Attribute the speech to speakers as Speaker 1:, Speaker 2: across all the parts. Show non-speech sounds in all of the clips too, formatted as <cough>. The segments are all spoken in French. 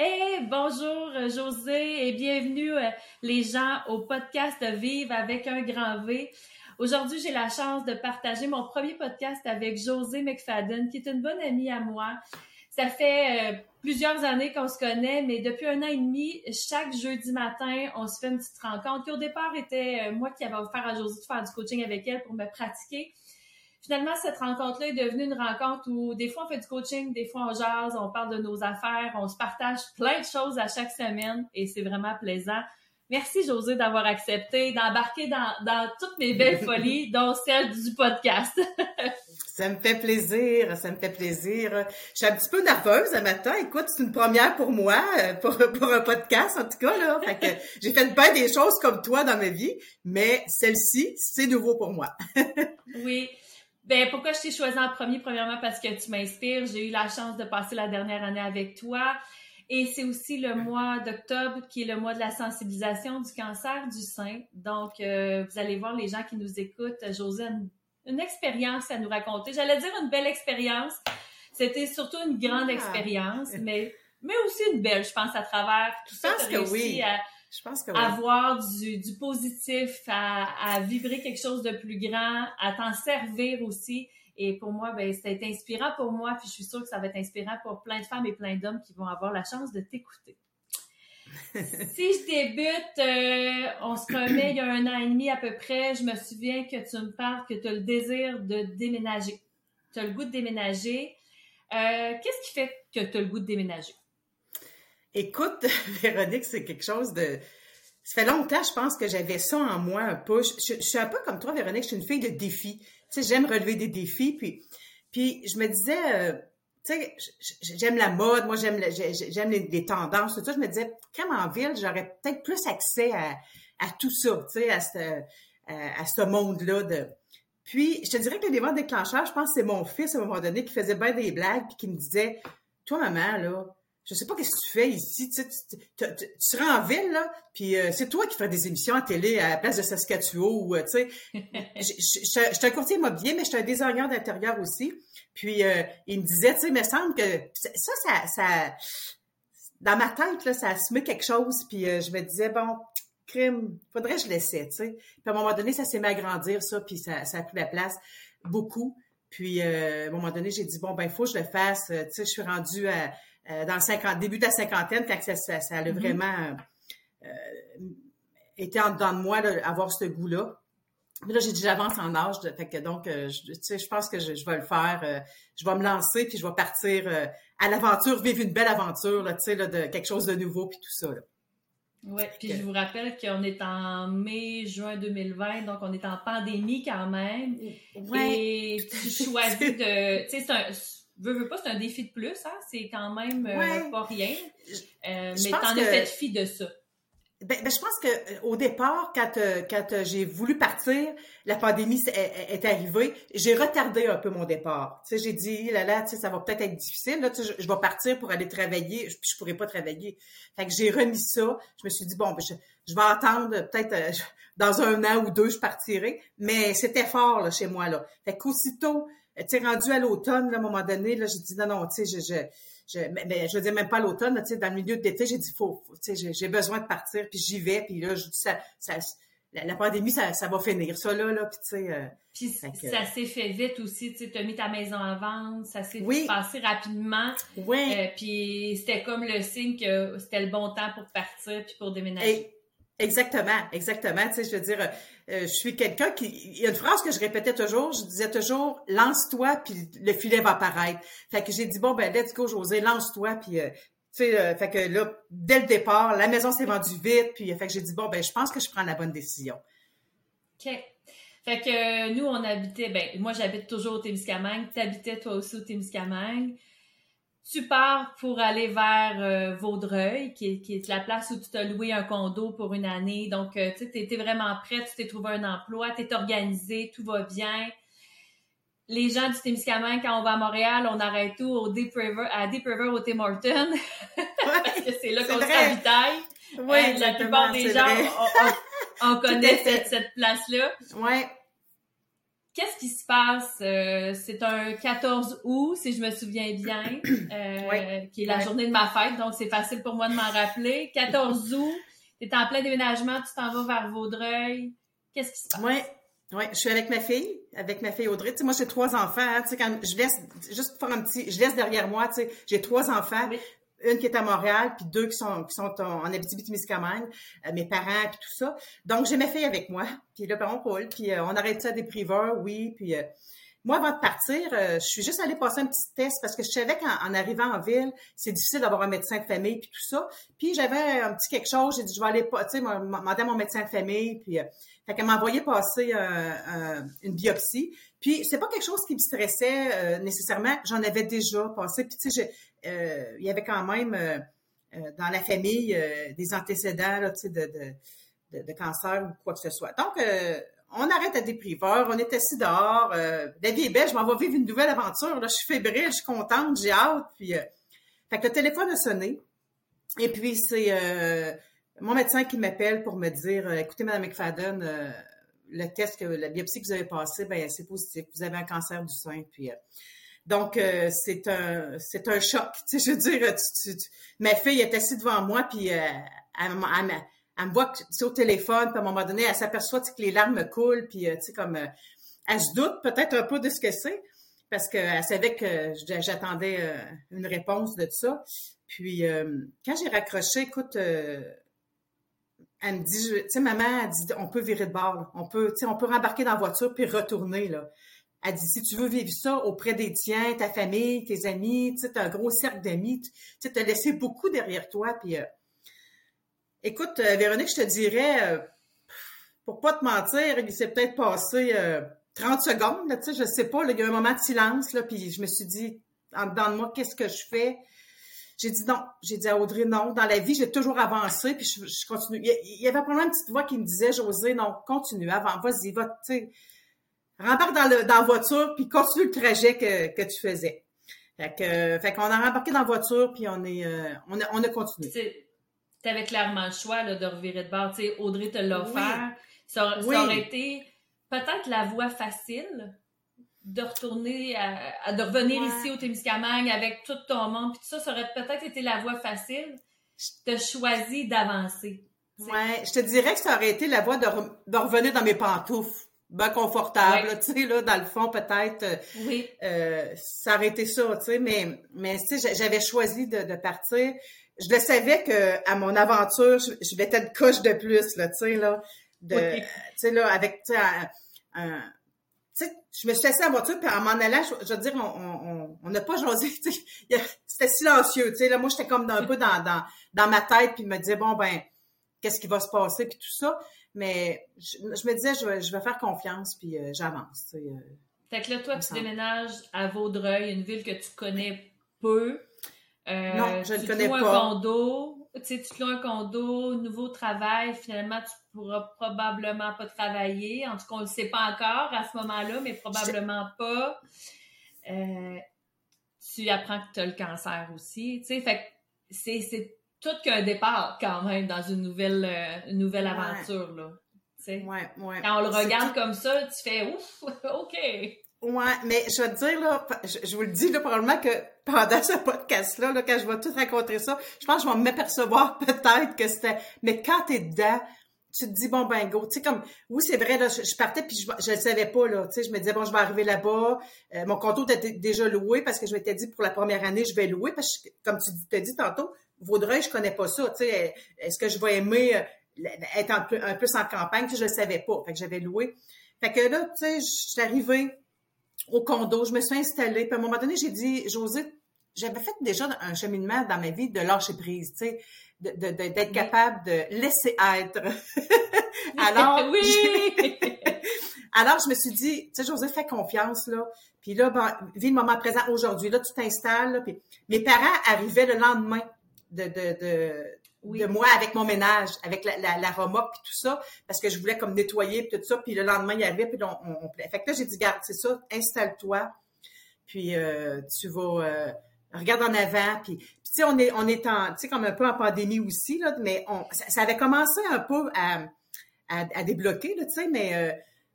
Speaker 1: Hey, bonjour euh, José et bienvenue euh, les gens au podcast Vivre avec un grand V. Aujourd'hui, j'ai la chance de partager mon premier podcast avec José McFadden, qui est une bonne amie à moi. Ça fait euh, plusieurs années qu'on se connaît, mais depuis un an et demi, chaque jeudi matin, on se fait une petite rencontre qui au départ était moi qui avais offert à José de faire du coaching avec elle pour me pratiquer. Finalement, cette rencontre-là est devenue une rencontre où des fois on fait du coaching, des fois on jase, on parle de nos affaires, on se partage plein de choses à chaque semaine et c'est vraiment plaisant. Merci José d'avoir accepté d'embarquer dans, dans toutes mes belles <laughs> folies, dont celle du podcast. <laughs>
Speaker 2: ça me fait plaisir, ça me fait plaisir. Je suis un petit peu nerveuse ce matin. Écoute, c'est une première pour moi, euh, pour, pour un podcast en tout cas. Là. Fait que <laughs> j'ai fait pas des choses comme toi dans ma vie, mais celle-ci, c'est nouveau pour moi.
Speaker 1: oui. Ben, pourquoi je t'ai choisi en premier? Premièrement, parce que tu m'inspires. J'ai eu la chance de passer la dernière année avec toi. Et c'est aussi le mois d'octobre qui est le mois de la sensibilisation du cancer du sein. Donc, euh, vous allez voir les gens qui nous écoutent. José a une, expérience à nous raconter. J'allais dire une belle expérience. C'était surtout une grande ah. expérience, mais, mais aussi une belle, je pense, à travers tout ça.
Speaker 2: que oui.
Speaker 1: Je pense que Avoir du, du positif, à, à, vibrer quelque chose de plus grand, à t'en servir aussi. Et pour moi, ben, été inspirant pour moi, puis je suis sûre que ça va être inspirant pour plein de femmes et plein d'hommes qui vont avoir la chance de t'écouter. <laughs> si je débute, euh, on se remet il y a un an et demi à peu près, je me souviens que tu me parles que tu as le désir de déménager. Tu as le goût de déménager. Euh, Qu'est-ce qui fait que tu as le goût de déménager?
Speaker 2: Écoute, <laughs> Véronique, c'est quelque chose de... Ça fait longtemps, je pense, que j'avais ça en moi un peu. Je, suis un peu comme toi, Véronique, je suis une fille de défis. Tu sais, j'aime relever des défis. Puis, puis je me disais, euh, tu sais, j'aime la mode, moi, j'aime les, tendances, tout ça. Je me disais, comme en ville, j'aurais peut-être plus accès à, tout ça, tu sais, à ce, à, ce monde-là de... Puis, je te dirais que l'élément déclencheur, je pense que c'est mon fils, à un moment donné, qui faisait bien des blagues, puis qui me disait, toi, maman, là, je sais pas qu'est-ce que tu fais ici. Tu, tu, seras en ville, là, puis euh, c'est toi qui fais des émissions à télé à la place de Saskatchewan ou, euh, tu sais. <laughs> je, suis un courtier immobilier, mais je suis un designer d'intérieur aussi. Puis euh, il me disait, tu sais, il me semble que ça, ça, ça, dans ma tête, là, ça assumait quelque chose. Puis je me disais, bon, crime, faudrait que je laissais, tu sais. Puis à un moment donné, ça s'est mis à grandir, ça, puis ça, ça a pris la place beaucoup. Puis à un moment donné, j'ai dit, bon, ben, il faut que je le fasse. Tu sais, je suis rendue à euh, dans le 50, début de la cinquantaine, quand ça, ça, ça a mm-hmm. vraiment euh, été en dedans de moi, là, avoir ce goût-là. Mais là, j'ai dit, j'avance en âge, fait que donc, euh, je, tu sais, je pense que je, je, vais le faire. Euh, je vais me lancer, puis je vais partir à l'aventure, vivre une belle aventure, là, tu sais, là, de quelque chose de nouveau, puis tout ça.
Speaker 1: Oui, puis je vous rappelle qu'on est en mai, juin 2020, donc on est en pandémie quand même. Ouais. Et tu choisis de, tu sais, c'est un veux, veux pas, c'est un défi de plus, hein? C'est quand même euh, pas rien. Euh, mais t'en as fait fi de ça.
Speaker 2: Ben, ben, je pense que euh, au départ, quand, quand j'ai voulu partir, la pandémie est, arrivée, j'ai retardé un peu mon départ. Tu sais, j'ai dit, là là, tu sais, ça va peut-être être difficile. Là, tu sais, je, vais partir pour aller travailler, puis je pourrais pas travailler. Fait que j'ai remis ça. Je me suis dit, bon, ben, je, je vais attendre peut-être dans un an ou deux, je partirai. Mais c'était fort là, chez moi là. Fait qu'aussitôt tu sais, rendu à l'automne, à un moment donné, là, j'ai dit non, non, tu sais, je, je, je, mais, je veux dire même pas l'automne, tu sais, dans le milieu de l'été, j'ai dit faut, tu sais, j'ai besoin de partir, puis j'y vais, puis là, je dis ça, ça la, pandémie, ça, ça va finir, ça là, là, puis tu sais. Euh,
Speaker 1: puis ça s'est fait vite aussi, tu sais, t'as mis ta maison en vente, ça s'est passé rapidement.
Speaker 2: Oui.
Speaker 1: Euh, puis c'était comme le signe que c'était le bon temps pour partir puis pour déménager.
Speaker 2: Exactement, exactement. Tu sais, je veux dire, euh, je suis quelqu'un qui. Il y a une phrase que je répétais toujours. Je disais toujours, lance-toi, puis le filet va apparaître. Fait que j'ai dit bon ben let's go, José, lance-toi, puis euh, euh, fait que là, dès le départ, la maison s'est vendue vite, puis fait que j'ai dit bon ben je pense que je prends la bonne décision.
Speaker 1: Ok. Fait que nous on habitait, ben moi j'habite toujours au Témiscamingue. Tu habitais toi aussi au Témiscamingue tu pars pour aller vers euh, Vaudreuil, qui est, qui est, la place où tu t'as loué un condo pour une année. Donc, euh, tu sais, vraiment prête, tu t'es trouvé un emploi, tu es organisé, tout va bien. Les gens du Témiscamingue, quand on va à Montréal, on arrête tout au Deep River, à Deep River au Tim Hortons, <laughs> parce que c'est là qu'on se ravitaille. Oui, la plupart des gens, on, on, connaît cette, cette place-là.
Speaker 2: Ouais.
Speaker 1: Qu'est-ce qui se passe? Euh, c'est un 14 août, si je me souviens bien, euh, <coughs> qui est la journée de ma fête, donc c'est facile pour moi de m'en rappeler. 14 <laughs> août, tu es en plein déménagement, tu t'en vas vers Vaudreuil. Qu'est-ce qui se passe?
Speaker 2: Oui, oui, je suis avec ma fille, avec ma fille Audrey. Tu sais, moi, j'ai trois enfants. Hein, tu sais, quand je laisse, juste pour faire un petit, je laisse derrière moi, tu sais, j'ai trois enfants. Une qui est à Montréal, puis deux qui sont qui sont en, Abitibi-Témiscamingue, euh, mes parents, puis tout ça. Donc, j'ai ma fille avec moi, <laughs> puis le parent Paul, puis euh, on arrête ça des priveurs, oui, puis... Euh, moi, avant de partir, je suis juste allée passer un petit test parce que je savais qu'en arrivant en ville, c'est difficile d'avoir un médecin de famille puis tout ça. Puis j'avais un petit quelque chose, j'ai dit je vais aller, tu sais, demander à mon médecin de famille. Puis fait qu'elle m'a envoyé passer une biopsie. Puis c'est pas quelque chose qui me stressait euh, nécessairement. J'en avais déjà passé. Puis tu sais, euh, il y avait quand même euh, dans la famille des antécédents là, de, de, de, cancer ou quoi que ce soit. Donc on arrête à des priveurs, on est assis dehors. la vie est belle, je m'en vais vivre une nouvelle aventure. Là, je suis fébrile, je suis contente, j'ai hâte. Puis, fait que le téléphone a sonné. Et puis c'est mon médecin qui m'appelle pour me dire, euh, écoutez, Madame McFadden, euh, le test, que, la biopsie que vous avez passée, ben c'est positif. Vous avez un cancer du sein. Puis, euh, donc, c'est un c'est un choc. <laughs> Tu sais, je veux dire, ma fille est assise devant moi, puis elle, elle, me voit au téléphone, puis à un moment donné, elle s'aperçoit que les larmes coulent, puis tu sais, comme elle se doute peut-être un peu de ce que c'est, parce qu'elle savait que j'attendais une réponse de ça. Puis, quand j'ai raccroché, écoute, elle me dit, tu sais, maman, elle dit, on peut virer de bord, on peut, tu sais, on peut rembarquer dans la voiture puis retourner, là. Elle dit, si tu veux vivre ça auprès des tiens, ta famille, tes amis, tu sais, un gros cercle d'amis, tu sais, t'as laissé beaucoup derrière toi, puis euh, écoute, euh, Véronique, je te dirais, euh, pour pas te mentir, il s'est peut-être passé 30 secondes, là, tu sais, je sais pas, il y a eu un moment de silence, là, puis je me suis dit, en dedans de moi, qu'est-ce que je fais? J'ai dit non. J'ai dit à Audrey non. Dans la vie, j'ai toujours avancé, puis je, continue. Il y avait probablement une petite voix qui me disait, José, non, continue, avant, vas-y, va, tu sais, rembarque dans, le, dans la voiture, puis continue le trajet que, que tu faisais. Fait que, fait qu'on a rembarqué dans la voiture, puis on est, euh, on, a, on a continué.
Speaker 1: Tu avais clairement le choix là, de revirer de bord. Tu sais, Audrey te l'a offert. Ça, ça aurait été peut-être la voie facile, de retourner à, de revenir ici au Témiscamingue avec tout ton monde puis tout ça ça aurait peut-être été la voie facile je te choisi d'avancer
Speaker 2: ouais je te dirais que ça aurait été la voie de, revenir dans mes pantoufles bien confortable tu sais là dans le fond peut-être euh, oui. euh, ça aurait été ça tu sais mais mais tu sais j'avais choisi de, partir. Je le savais que à mon aventure je, vais être coche de plus là tu sais là de tu sais là avec tu sais un je me suis assise à la voiture, puis en m'en allant, je, veux dire, on n'a on, pas jasé, <laughs> c'était silencieux, tu sais, là, moi, j'étais comme un peu dans, dans, dans ma tête, puis me disais, bon, ben, qu'est-ce qui va se passer, puis tout ça, mais je, me disais, je vais, je vais faire confiance, puis euh, j'avance, tu sais. Euh,
Speaker 1: fait que là, toi, tu déménages à Vaudreuil, une ville que tu connais peu.
Speaker 2: Euh, non, je ne connais pas.
Speaker 1: un condo, tu sais, tu loues un condo, nouveau travail, finalement, tu pourras probablement pas travailler. En tout cas, on le sait pas encore à ce moment-là, mais probablement pas. Euh, tu apprends que tu as le cancer aussi. Tu sais, fait c'est, tout qu'un départ quand même dans une nouvelle, euh, nouvelle aventure, là.
Speaker 2: Ouais, ouais.
Speaker 1: Quand on le regarde comme ça, tu fais ouf, <laughs> OK.
Speaker 2: Ouais, mais je vais te dire, là, je, vous le dis, là, probablement que pendant ce podcast-là, là, quand je vais tout raconter ça, je pense que je vais m'apercevoir <laughs> peut-être que c'était, mais quand t'es dedans, tu te dis bon ben go, tu sais comme oui c'est vrai là, je, partais puis je je le savais pas là, tu sais je me disais bon je vais arriver là-bas, euh, mon condo était déjà loué parce que je m'étais dit pour la première année je vais louer parce que comme tu t'as dit tantôt Vaudreuil je connais pas ça, tu sais est-ce que je vais aimer euh, être un peu un peu sans campagne, je le savais pas, fait que j'avais loué. Fait que là tu sais je suis arrivée au condo, je me suis installée puis à un moment donné j'ai dit José j'avais fait déjà un cheminement dans ma vie de lâcher prise, tu sais d'être capable de laisser être. <laughs> alors, oui! <laughs> alors, je me suis dit, tu sais, José, fais confiance, là. Puis là, ben, vis le moment présent aujourd'hui. Là, tu t'installes. Puis mes parents arrivaient le lendemain de, de, de, de moi avec mon ménage, avec la, la, la puis tout ça, parce que je voulais comme nettoyer puis tout ça. Puis le lendemain, il arrivait, puis on, on, Fait que là, j'ai dit, garde, c'est ça, installe-toi. Puis euh, tu vas... Euh, regarde en avant, puis, tu sais, on est, on est en, tu sais, comme un peu en pandémie aussi, là, mais on, ça, avait commencé un peu à, à, débloquer, là, tu sais, mais euh,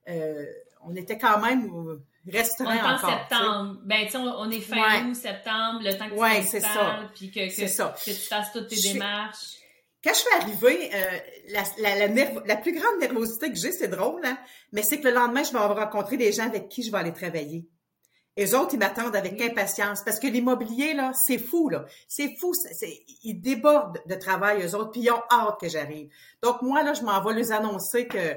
Speaker 2: euh, on était quand même au restaurant
Speaker 1: on
Speaker 2: encore.
Speaker 1: septembre. Ben, tu sais, on, est fin août, septembre, le temps que
Speaker 2: ouais,
Speaker 1: tu
Speaker 2: t'installes,
Speaker 1: puis que, que, que, tu fasses toutes tes démarches.
Speaker 2: Quand je suis arrivée, euh, la, la, la, la, plus grande nervosité que j'ai, c'est drôle, hein, mais c'est que le lendemain, je vais rencontrer des gens avec qui je vais aller travailler. Les autres, ils m'attendent avec impatience parce que l'immobilier, là, c'est fou, là. C'est fou. C'est, ils débordent de travail, eux autres, puis ils ont hâte que j'arrive. Donc, moi, là, je m'en vais les annoncer que,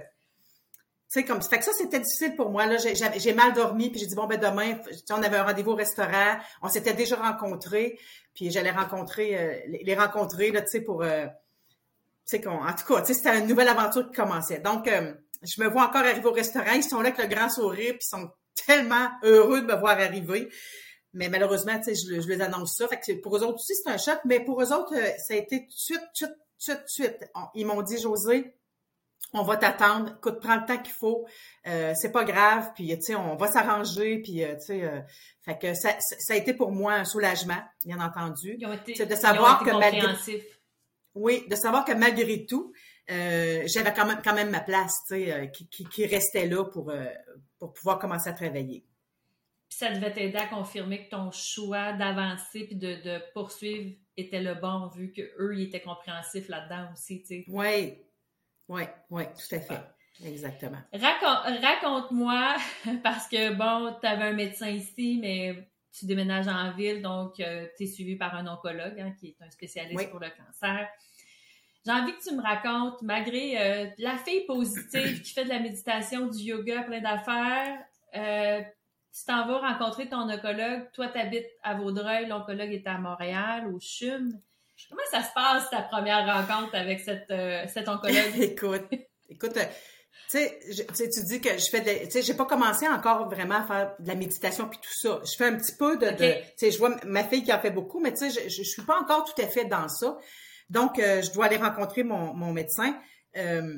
Speaker 2: sais, comme, fait que ça, c'était difficile pour moi. J'ai, mal dormi, puis j'ai dit, bon, ben, demain, on avait un rendez-vous au restaurant, on s'était déjà rencontrés, puis j'allais rencontrer, euh, les rencontrer, là, tu sais, pour, euh, tu en tout cas, c'était une nouvelle aventure qui commençait. Donc, euh, je me vois encore arriver au restaurant, ils sont là avec le grand sourire, puis ils sont tellement heureux de me voir arriver. Mais malheureusement, je, les annonce ça. Que pour eux autres aussi, c'est un choc. Mais pour eux autres, ça a été tout de suite, tout de suite, tout de suite. Ils m'ont dit, José, on va t'attendre. Écoute, prends le temps qu'il faut. Euh, c'est pas grave. Puis, tu sais, on va s'arranger. Puis, euh, tu sais, euh, fait que ça, ça a été pour moi un soulagement, bien entendu.
Speaker 1: Ils ont été,
Speaker 2: de savoir
Speaker 1: ils ont été que
Speaker 2: malgré, oui, de savoir que malgré tout, euh, j'avais quand même, quand même ma place, tu sais, qui, qui, qui, restait là pour, pour pouvoir commencer à travailler.
Speaker 1: Puis ça devait t'aider à confirmer que ton choix d'avancer puis de, de, poursuivre était le bon, vu qu'eux, ils étaient compréhensifs là-dedans aussi, tu sais.
Speaker 2: Oui, oui, oui, tout à fait. Exactement.
Speaker 1: Raconte, raconte-moi, <laughs> parce que bon, tu avais un médecin ici, mais tu déménages en ville, donc tu es suivi par un oncologue hein, qui est un spécialiste
Speaker 2: oui.
Speaker 1: pour le cancer. J'ai envie que tu me racontes, malgré euh, la fille positive qui fait de la méditation, du yoga, plein d'affaires, euh, tu t'en vas rencontrer ton oncologue. Toi, tu habites à Vaudreuil, l'oncologue est à Montréal, au CHUM. Comment ça se passe, ta première rencontre avec cette, euh, cet oncologue? <laughs>
Speaker 2: écoute, écoute, tu sais, tu dis que je fais de, tu sais, j'ai pas commencé encore vraiment à faire de la méditation puis tout ça. Je fais un petit peu de,
Speaker 1: okay.
Speaker 2: tu sais, je vois ma fille qui en fait beaucoup, mais tu sais, je, je, je suis pas encore tout à fait dans ça. Donc, euh, je dois aller rencontrer mon, mon médecin euh,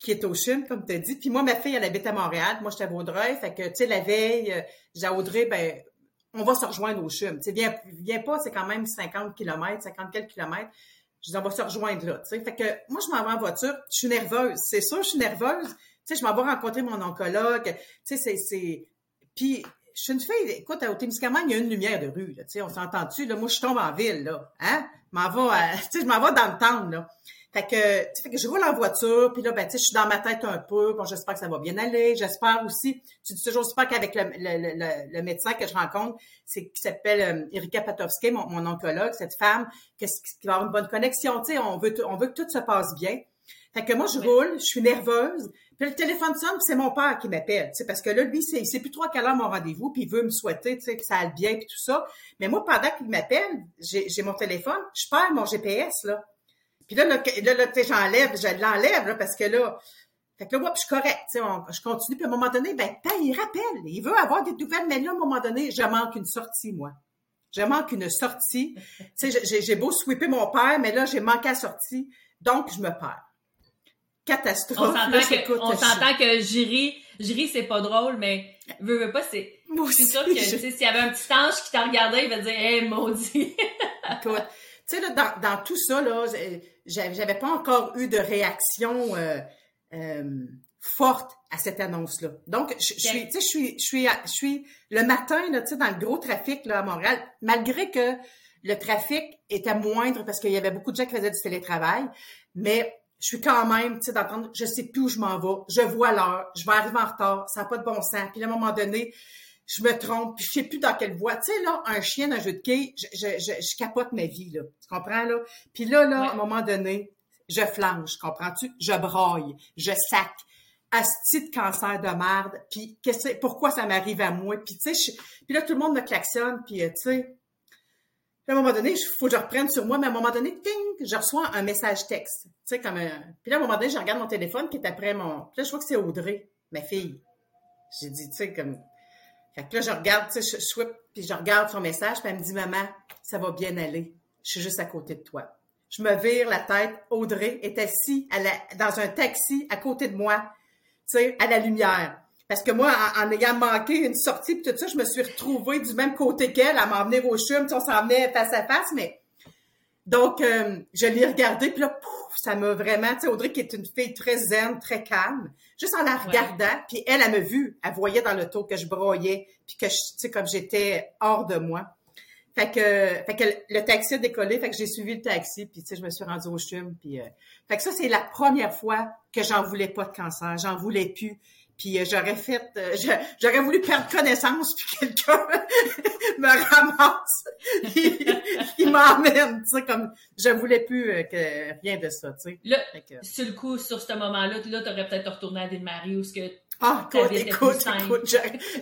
Speaker 2: qui est au CHUM, comme tu as dit. Puis moi, ma fille, elle habite à Montréal. Moi, j'étais à Vaudreuil. Fait que, tu sais, la veille, euh, j'ai à Audrey, ben, on va se rejoindre au CHUM. Tu viens, viens pas, c'est quand même 50 km, 50 quelques kilomètres. Je dis, on va se rejoindre là. Fait que, moi, je m'en vais en voiture. Je suis nerveuse. C'est sûr, je suis nerveuse. Tu sais, je m'en vais rencontrer mon oncologue. Tu sais, c'est. Puis, je suis une fille, écoute, au Témiscamingue, il y a une lumière de rue, là, on s'entend-tu, là, moi, je tombe en ville, là, hein, m'en va, <laughs> tu sais, je m'en vais dans le town, là. Fait que, fait que je roule en voiture, puis là, ben, tu sais, je suis dans ma tête un peu, bon, j'espère que ça va bien aller, j'espère aussi, tu dis toujours, j'espère qu'avec le, le, le, le, médecin que je rencontre, c'est qui s'appelle euh, Erika Patowski, mon, mon, oncologue, cette femme, qu'est-ce qui va avoir une bonne connexion, tu sais, on veut, on veut que tout se passe bien. Fait que moi, je roule, je suis nerveuse, puis le téléphone sonne, c'est mon père qui m'appelle, tu parce que là, lui, c'est, il sait plus trop à quelle heure mon rendez-vous, puis il veut me souhaiter, tu sais, que ça aille bien, puis tout ça. Mais moi, pendant qu'il m'appelle, j'ai, j'ai mon téléphone, je perds mon GPS, là. Puis là, là, là, là tu sais, j'enlève, je l'enlève, là, parce que là, fait que là, ouais, puis je suis correcte, tu sais, je continue, puis à un moment donné, ben, il rappelle, il veut avoir des nouvelles, mais là, à un moment donné, je manque une sortie, moi. Je manque une sortie. <laughs> tu sais, j'ai, beau sweeper mon père, mais là, j'ai manqué la sortie, donc je me perds catastrophe.
Speaker 1: On s'entend que, on s'entend que jury, jury c'est pas drôle, mais veux, veux pas, c'est, c'est sûr que, <laughs> tu sais, s'il y avait un petit ange qui t'a regardé, il va dire, hé, hey, maudit.
Speaker 2: Tu sais, là, dans, dans tout ça, là, j'avais pas encore eu de réaction, euh, euh, forte à cette annonce-là. Donc, je, je suis, tu sais, je suis, je suis, je suis le matin, là, tu sais, dans le gros trafic, là, à Montréal, malgré que le trafic était moindre parce qu'il y avait beaucoup de gens qui faisaient du télétravail, mais je suis quand même, tu sais, d'entendre, je sais plus où je m'en vais, je vois l'heure, je vais arriver en retard, ça n'a pas de bon sens. Puis à un moment donné, je me trompe, puis je sais plus dans quelle voie. Tu sais, là, un chien d'un jeu de quilles, je, je, je, je, capote ma vie, là. Tu comprends, là? Puis là, là, ouais. à un moment donné, je flanche, comprends-tu? Je braille, je sac. Asti de cancer de merde, puis qu'est-ce pourquoi ça m'arrive à moi? Puis tu sais, puis là, tout le monde me klaxonne, puis tu sais, à un moment donné, il faut que je reprenne sur moi, mais à un moment donné, ting, je reçois un message texte. Tu sais, comme un... Puis là, à un moment donné, je regarde mon téléphone qui est après mon... Puis là, je vois que c'est Audrey, ma fille. J'ai dit, tu sais, comme... Là, je regarde, tu sais, je puis je regarde son message, puis elle me dit, maman, ça va bien aller. Je suis juste à côté de toi. Je me vire la tête. Audrey est assise à la... dans un taxi à côté de moi, tu sais, à la lumière. Parce que moi, en, ayant manqué une sortie puis tout ça, je me suis retrouvée du même côté qu'elle à m'en venir au chum, on s'en venait face à face, mais Donc, euh, je l'ai regardé, puis là, pouf, ça m'a vraiment, tu sais, Audrey qui est une fille très zen, très calme, juste en la regardant, puis elle, elle m'a vu, elle voyait dans le taux que je broyais, puis que, tu sais, comme j'étais hors de moi. Fait que, fait que le taxi a décollé, fait que j'ai suivi le taxi, puis tu sais, je me suis rendue au CHUM, puis... Euh, fait que ça, c'est la première fois que j'en voulais pas de cancer, j'en voulais plus. Puis euh, j'aurais fait, euh, <laughs> j'aurais voulu perdre connaissance, puis quelqu'un <laughs> me ramasse, <laughs> il, m'emmène, tu sais, comme je voulais plus euh, que rien de ça, tu sais.
Speaker 1: Là, sur le coup, sur ce moment-là, là, t'aurais peut-être retourné à Ville-Marie ou ce que
Speaker 2: ah, écoute, écoute, écoute,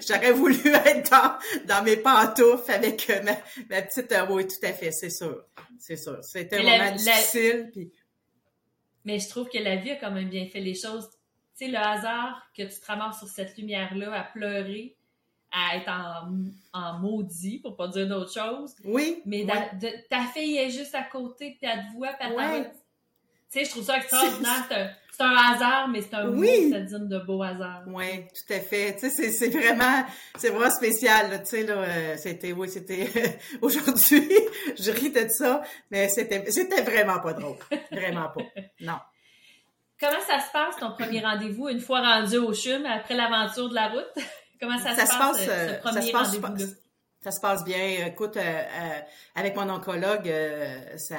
Speaker 2: j'aurais voulu être dans, dans mes pantoufles avec ma, ma petite... oui, tout à fait, c'est sûr. C'est sûr. C'était un moment difficile. Puis...
Speaker 1: Mais je trouve que la vie a quand même bien fait les choses sais, le hasard que tu te ramasses sur cette lumière-là à pleurer, à être en, maudit, pour pas dire d'autre chose.
Speaker 2: Oui.
Speaker 1: Mais ta fille est juste à côté, puis elle te voit, puis elle Tu sais, je trouve ça extraordinaire. C'est un, hasard, mais c'est un oui. beau, ça de beau hasard.
Speaker 2: Oui, tout à fait. Tu sais, c'est vraiment, c'est vraiment spécial, tu sais, là. Euh, c'était, oui, c'était, <laughs> aujourd'hui, <laughs> je ris de ça, mais c'était, c'était vraiment pas drôle. Vraiment pas. Non.
Speaker 1: Comment ça se passe ton premier rendez-vous une fois rendu au CHUM après l'aventure de la route? <laughs> Comment ça, se passe, ce euh, premier rendez-vous
Speaker 2: Ça se passe bien. Écoute, euh, euh, avec mon oncologue, ça,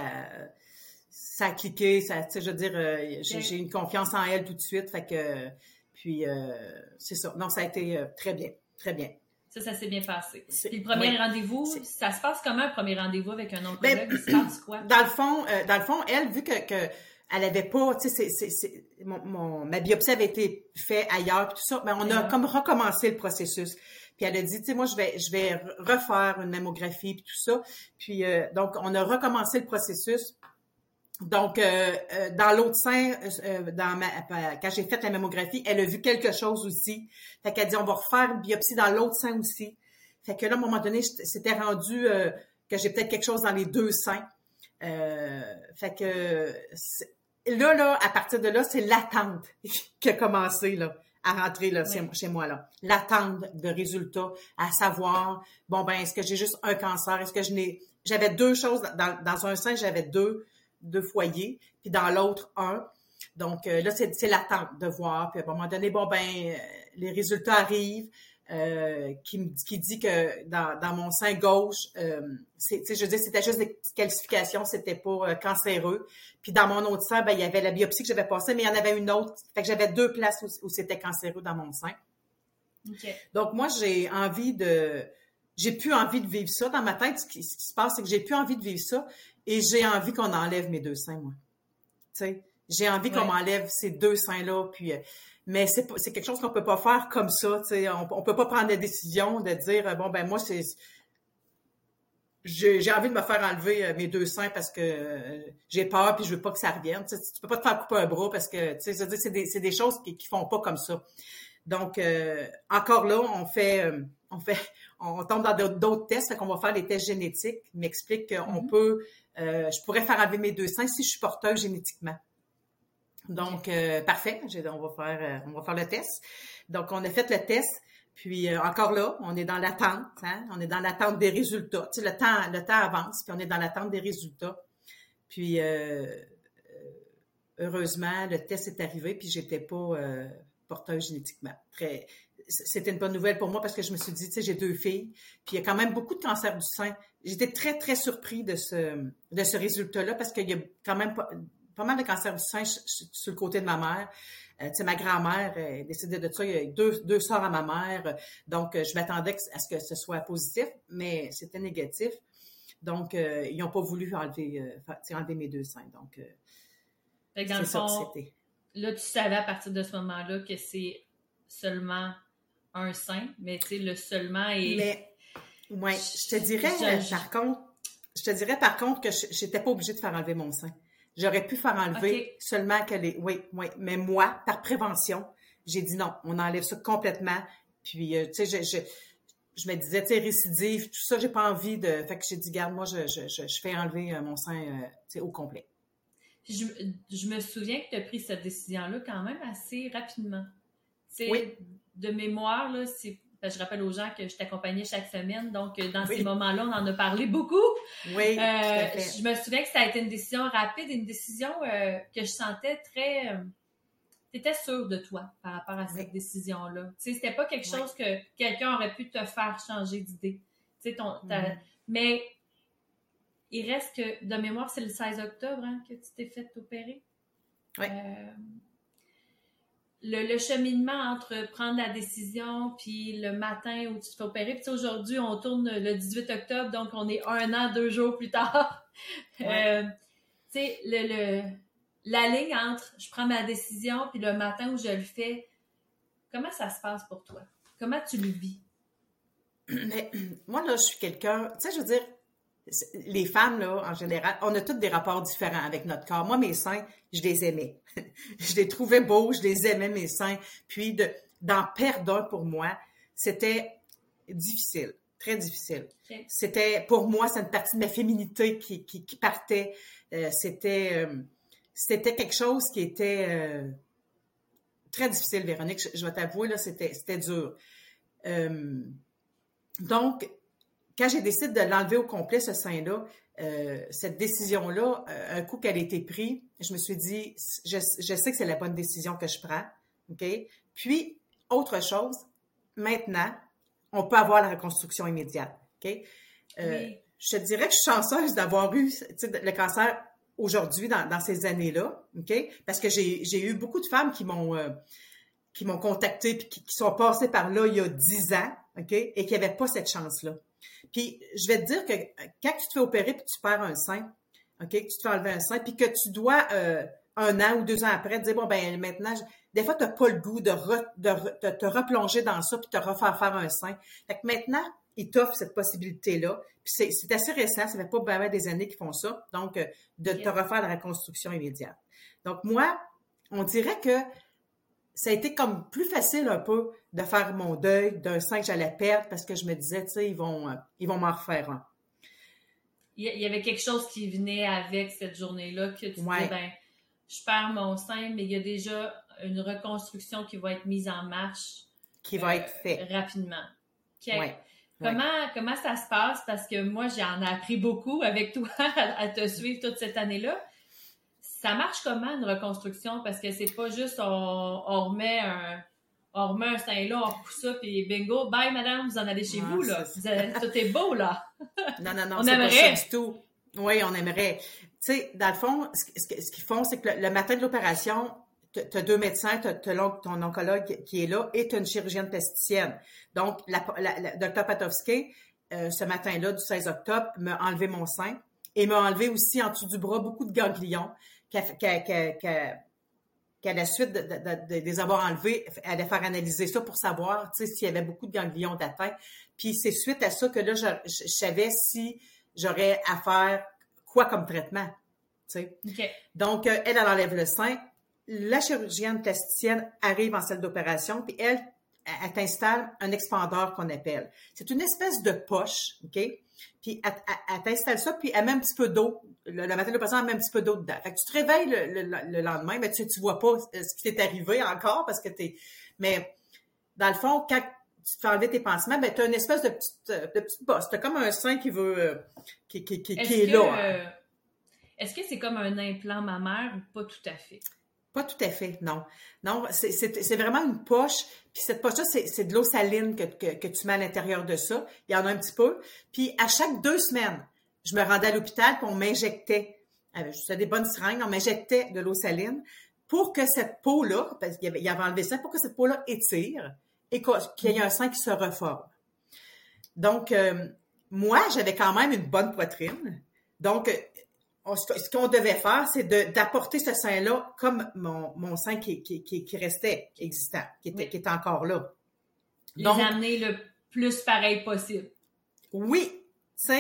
Speaker 2: ça a cliqué. Ça, je veux dire, j'ai une confiance en elle tout de suite. Fait que, puis, c'est ça. Non, ça a été très bien, très bien.
Speaker 1: Ça, ça s'est bien passé. Puis le premier rendez-vous, ça se passe comment un premier rendez-vous avec un oncologue? Ben, Il se passe quoi?
Speaker 2: Dans le fond, dans le fond, elle, vu que, que elle avait pas, tu sais, c'est, mon, ma biopsie avait été faite ailleurs, puis tout ça, mais on a comme recommencé le processus. Puis elle a dit, tu sais, moi, je vais, je vais refaire une mammographie, puis tout ça. Puis euh, donc, on a recommencé le processus. Donc, euh, euh, dans l'autre sein, dans ma, quand j'ai fait la mammographie, elle a vu quelque chose aussi. Fait qu'elle dit, on va refaire une biopsie dans l'autre sein aussi. Fait que là, à un moment donné, c'était rendu que j'ai peut-être quelque chose dans les deux seins. fait que là, là, à partir de là, c'est l'attente <laughs> qui a commencé, là, à rentrer, là, chez moi, là. L'attente de résultats, à savoir, bon, ben, est-ce que j'ai juste un cancer? Est-ce que je n'ai, j'avais deux choses, dans, dans un sein, j'avais deux, deux foyers, puis dans l'autre, un. Donc, euh, là, c'est, c'est l'attente de voir. Puis à un moment donné, bon, ben, euh, les résultats arrivent. Euh, qui, qui dit que dans, dans mon sein gauche, euh, je veux dire, c'était juste des qualifications, c'était pas euh, cancéreux. Puis dans mon autre sein, ben, il y avait la biopsie que j'avais passée, mais il y en avait une autre. Fait que j'avais deux places où, c'était cancéreux dans mon sein. Donc moi, j'ai envie de... J'ai plus envie de vivre ça. Dans ma tête, ce qui, se passe, c'est que j'ai plus envie de vivre ça et j'ai envie qu'on enlève mes deux seins, moi. Tu sais, j'ai envie qu'on m'enlève ces deux seins-là, puis... Euh, mais c'est c'est quelque chose qu'on peut pas faire comme ça. On, on peut pas prendre la décision de dire, bon, ben moi, c'est j'ai envie de me faire enlever euh, mes deux seins parce que euh, j'ai peur puis je veux pas que ça revienne. Tu, tu peux pas te faire couper un bras parce que tu sais, c'est des, des choses qui, qui font pas comme ça. Donc euh, encore là, on fait on fait on tombe dans d'autres tests, fait qu'on va faire les tests génétiques, m'explique qu'on mm-hmm. peut je pourrais faire enlever mes deux seins si je suis porteuse génétiquement. Donc parfait, on va faire on va faire le test. Donc on a fait le test. Puis euh, encore là, on est dans l'attente, hein? on est dans l'attente des résultats. Tu sais, le temps, le temps avance, puis on est dans l'attente des résultats. Puis euh, euh, heureusement, le test est arrivé, puis j'étais pas porteuse génétiquement. Très, c'était une bonne nouvelle pour moi parce que je me suis dit, tu sais, j'ai deux filles, puis il y a quand même beaucoup de cancer du sein. J'étais très très surpris de ce de ce résultat-là parce qu'il y a quand même pas, mal de cancer du sein sur le côté de ma mère. Euh, tu sais, ma grand-mère est décédée de ça. Il y a deux, deux sœurs à ma mère. Donc, euh, je m'attendais à ce que ce soit positif, mais c'était négatif. Donc, euh, ils n'ont pas voulu enlever, enlever mes deux seins. Donc,
Speaker 1: dans le fond, là, tu savais à partir de ce moment-là que c'est seulement un sein, mais tu sais, le seulement est...
Speaker 2: Mais, ouais, je te dirais, par contre, je te dirais par contre que je n'étais pas obligée de faire enlever mon sein. J'aurais pu faire enlever seulement qu'elle est. Oui, oui. Mais moi, par prévention, j'ai dit non, on enlève ça complètement. Puis, euh, tu sais, je, je, je, me disais, tu sais, récidive, tout ça, j'ai pas envie de. Fait que j'ai dit, garde, moi, je, je, je, fais enlever euh, mon sein, euh, tu sais, au complet.
Speaker 1: Je, je, me souviens que tu as pris cette décision-là quand même assez rapidement.
Speaker 2: oui.
Speaker 1: De mémoire, là, c'est je rappelle aux gens que je t'accompagnais chaque semaine, donc dans ces moments-là, on en a parlé beaucoup.
Speaker 2: Oui.
Speaker 1: je me souviens que ça a été une décision rapide, une décision que je sentais très tu étais sûre de toi par rapport à cette décision-là. Tu sais, c'était pas quelque chose que quelqu'un aurait pu te faire changer d'idée. Tu sais, ton, mm-hmm. mais il reste que, de mémoire, c'est le 16 octobre hein, que tu t'es fait opérer.
Speaker 2: Oui.
Speaker 1: Le, cheminement entre prendre la décision puis le matin où tu te fais opérer. Puis aujourd'hui, on tourne le 18 octobre, donc on est un an, deux jours plus tard. Euh, tu sais, le la ligne entre je prends ma décision puis le matin où je le fais, comment ça se passe pour toi? Comment tu le vis? <clears throat>
Speaker 2: Mais <clears throat> moi, là, je suis quelqu'un, tu sais, je veux dire, les femmes, là, en général, on a toutes des rapports différents avec notre corps. Moi, mes seins, je les aimais. <laughs> je les trouvais beaux, je les aimais, mes seins. Puis, de, d'en perdre un pour moi, c'était difficile, très difficile. C'était, pour moi, c'est une partie de ma féminité qui, qui, partait. Euh, c'était... Euh, c'était quelque chose qui était euh, très difficile, Véronique. Je, vais t'avouer, là, c'était, c'était dur. Donc, quand j'ai décidé de l'enlever au complet, ce sein-là, euh, cette décision-là, un coup qu'elle a été prise, je me suis dit, je, sais que c'est la bonne décision que je prends. OK? Puis, autre chose, maintenant, on peut avoir la reconstruction immédiate. OK? Je te dirais que je suis chanceuse d'avoir eu le cancer aujourd'hui dans, ces années-là, OK? Parce que j'ai eu beaucoup de femmes qui m'ont euh, qui m'ont contacté puis qui, sont passées par là il y a dix ans, OK? Et qui n'avaient pas cette chance-là. Puis je vais te dire que quand tu te fais opérer puis tu perds un sein, OK? Tu te fais enlever un sein puis que tu dois euh, un an ou deux ans après te dire bon ben maintenant des fois tu n'as pas le goût de, de, te replonger dans ça puis te refaire faire un sein. Fait que maintenant ils t'offrent cette possibilité-là. Puis c'est assez récent, ça fait pas vraiment des années qu'ils font ça, donc euh, de te refaire la reconstruction immédiate. Donc moi, on dirait que ça a été comme plus facile un peu de faire mon deuil d'un sein que j'allais perdre parce que je me disais, tu sais, ils vont, euh, ils vont m'en refaire un.
Speaker 1: Il y avait quelque chose qui venait avec cette journée-là que tu disais, ben, je perds mon sein, mais il y a déjà une reconstruction qui va être mise en marche.
Speaker 2: Qui va être euh, faite.
Speaker 1: Rapidement. Comment, comment ça se passe? Parce que moi, j'en ai appris beaucoup avec toi <laughs> à, te suivre toute cette année-là. Ça marche comment une reconstruction? Parce que c'est pas juste on, remet un on remet un sein là, on repousse ça, puis bingo, bye madame, vous en allez chez vous, là. tout est beau, là.
Speaker 2: non, non, non, on aimerait. Pas ça du tout. Oui, on aimerait. Tu sais, dans le fond, ce, qu'ils font, c'est que le matin de l'opération, tu as deux médecins, tu as, ton oncologue qui est là et tu as une chirurgienne plasticienne. Donc, la, la, Dr. Patowski, euh, ce matin-là, du 16 octobre, m'a enlevé mon sein et m'a enlevé aussi en dessous du bras beaucoup de ganglions qu'à la suite de, les avoir enlevés, elle allait faire analyser ça pour savoir s'il y avait beaucoup de ganglions d'atteint. Puis c'est suite à ça que là, je, savais si j'aurais à faire quoi comme traitement. Donc, euh, elle, elle enlève le sein la chirurgienne plasticienne arrive en salle d'opération, puis elle, elle, t'installe un expandeur qu'on appelle. C'est une espèce de poche, OK? Puis elle, t'installe ça, puis elle met un petit peu d'eau. Le, matin de l'opération, elle met un petit peu d'eau dedans. Fait que tu te réveilles le, lendemain, mais tu ne vois pas ce qui t'est arrivé encore parce que t'es... Mais dans le fond, quand tu te fais enlever tes pansements, ben, tu as une espèce de petite, de petite bosse. Tu comme un sein qui veut... Euh, qui, qui, qui, est, là. Hein.
Speaker 1: Euh, est-ce que c'est comme un implant mammaire ou pas tout à fait?
Speaker 2: Pas tout à fait, non. Non, c'est vraiment une poche. Puis cette poche-là, c'est de l'eau saline que, tu mets à l'intérieur de ça. Il y en a un petit peu. Puis à chaque deux semaines, je me rendais à l'hôpital puis on m'injectait. C'était des bonnes seringues, on m'injectait de l'eau saline pour que cette peau-là, parce qu'il avait, avait enlevé ça, pour que cette peau-là étire et qu'il y ait un sang qui se reforme. Donc, euh, moi, j'avais quand même une bonne poitrine. Donc, ce qu'on devait faire, c'est d'apporter ce sein-là comme mon, mon sein qui, qui, qui, restait existant, qui était, qui était encore là.
Speaker 1: Donc, Les amener le plus pareil possible.
Speaker 2: Oui. Ça,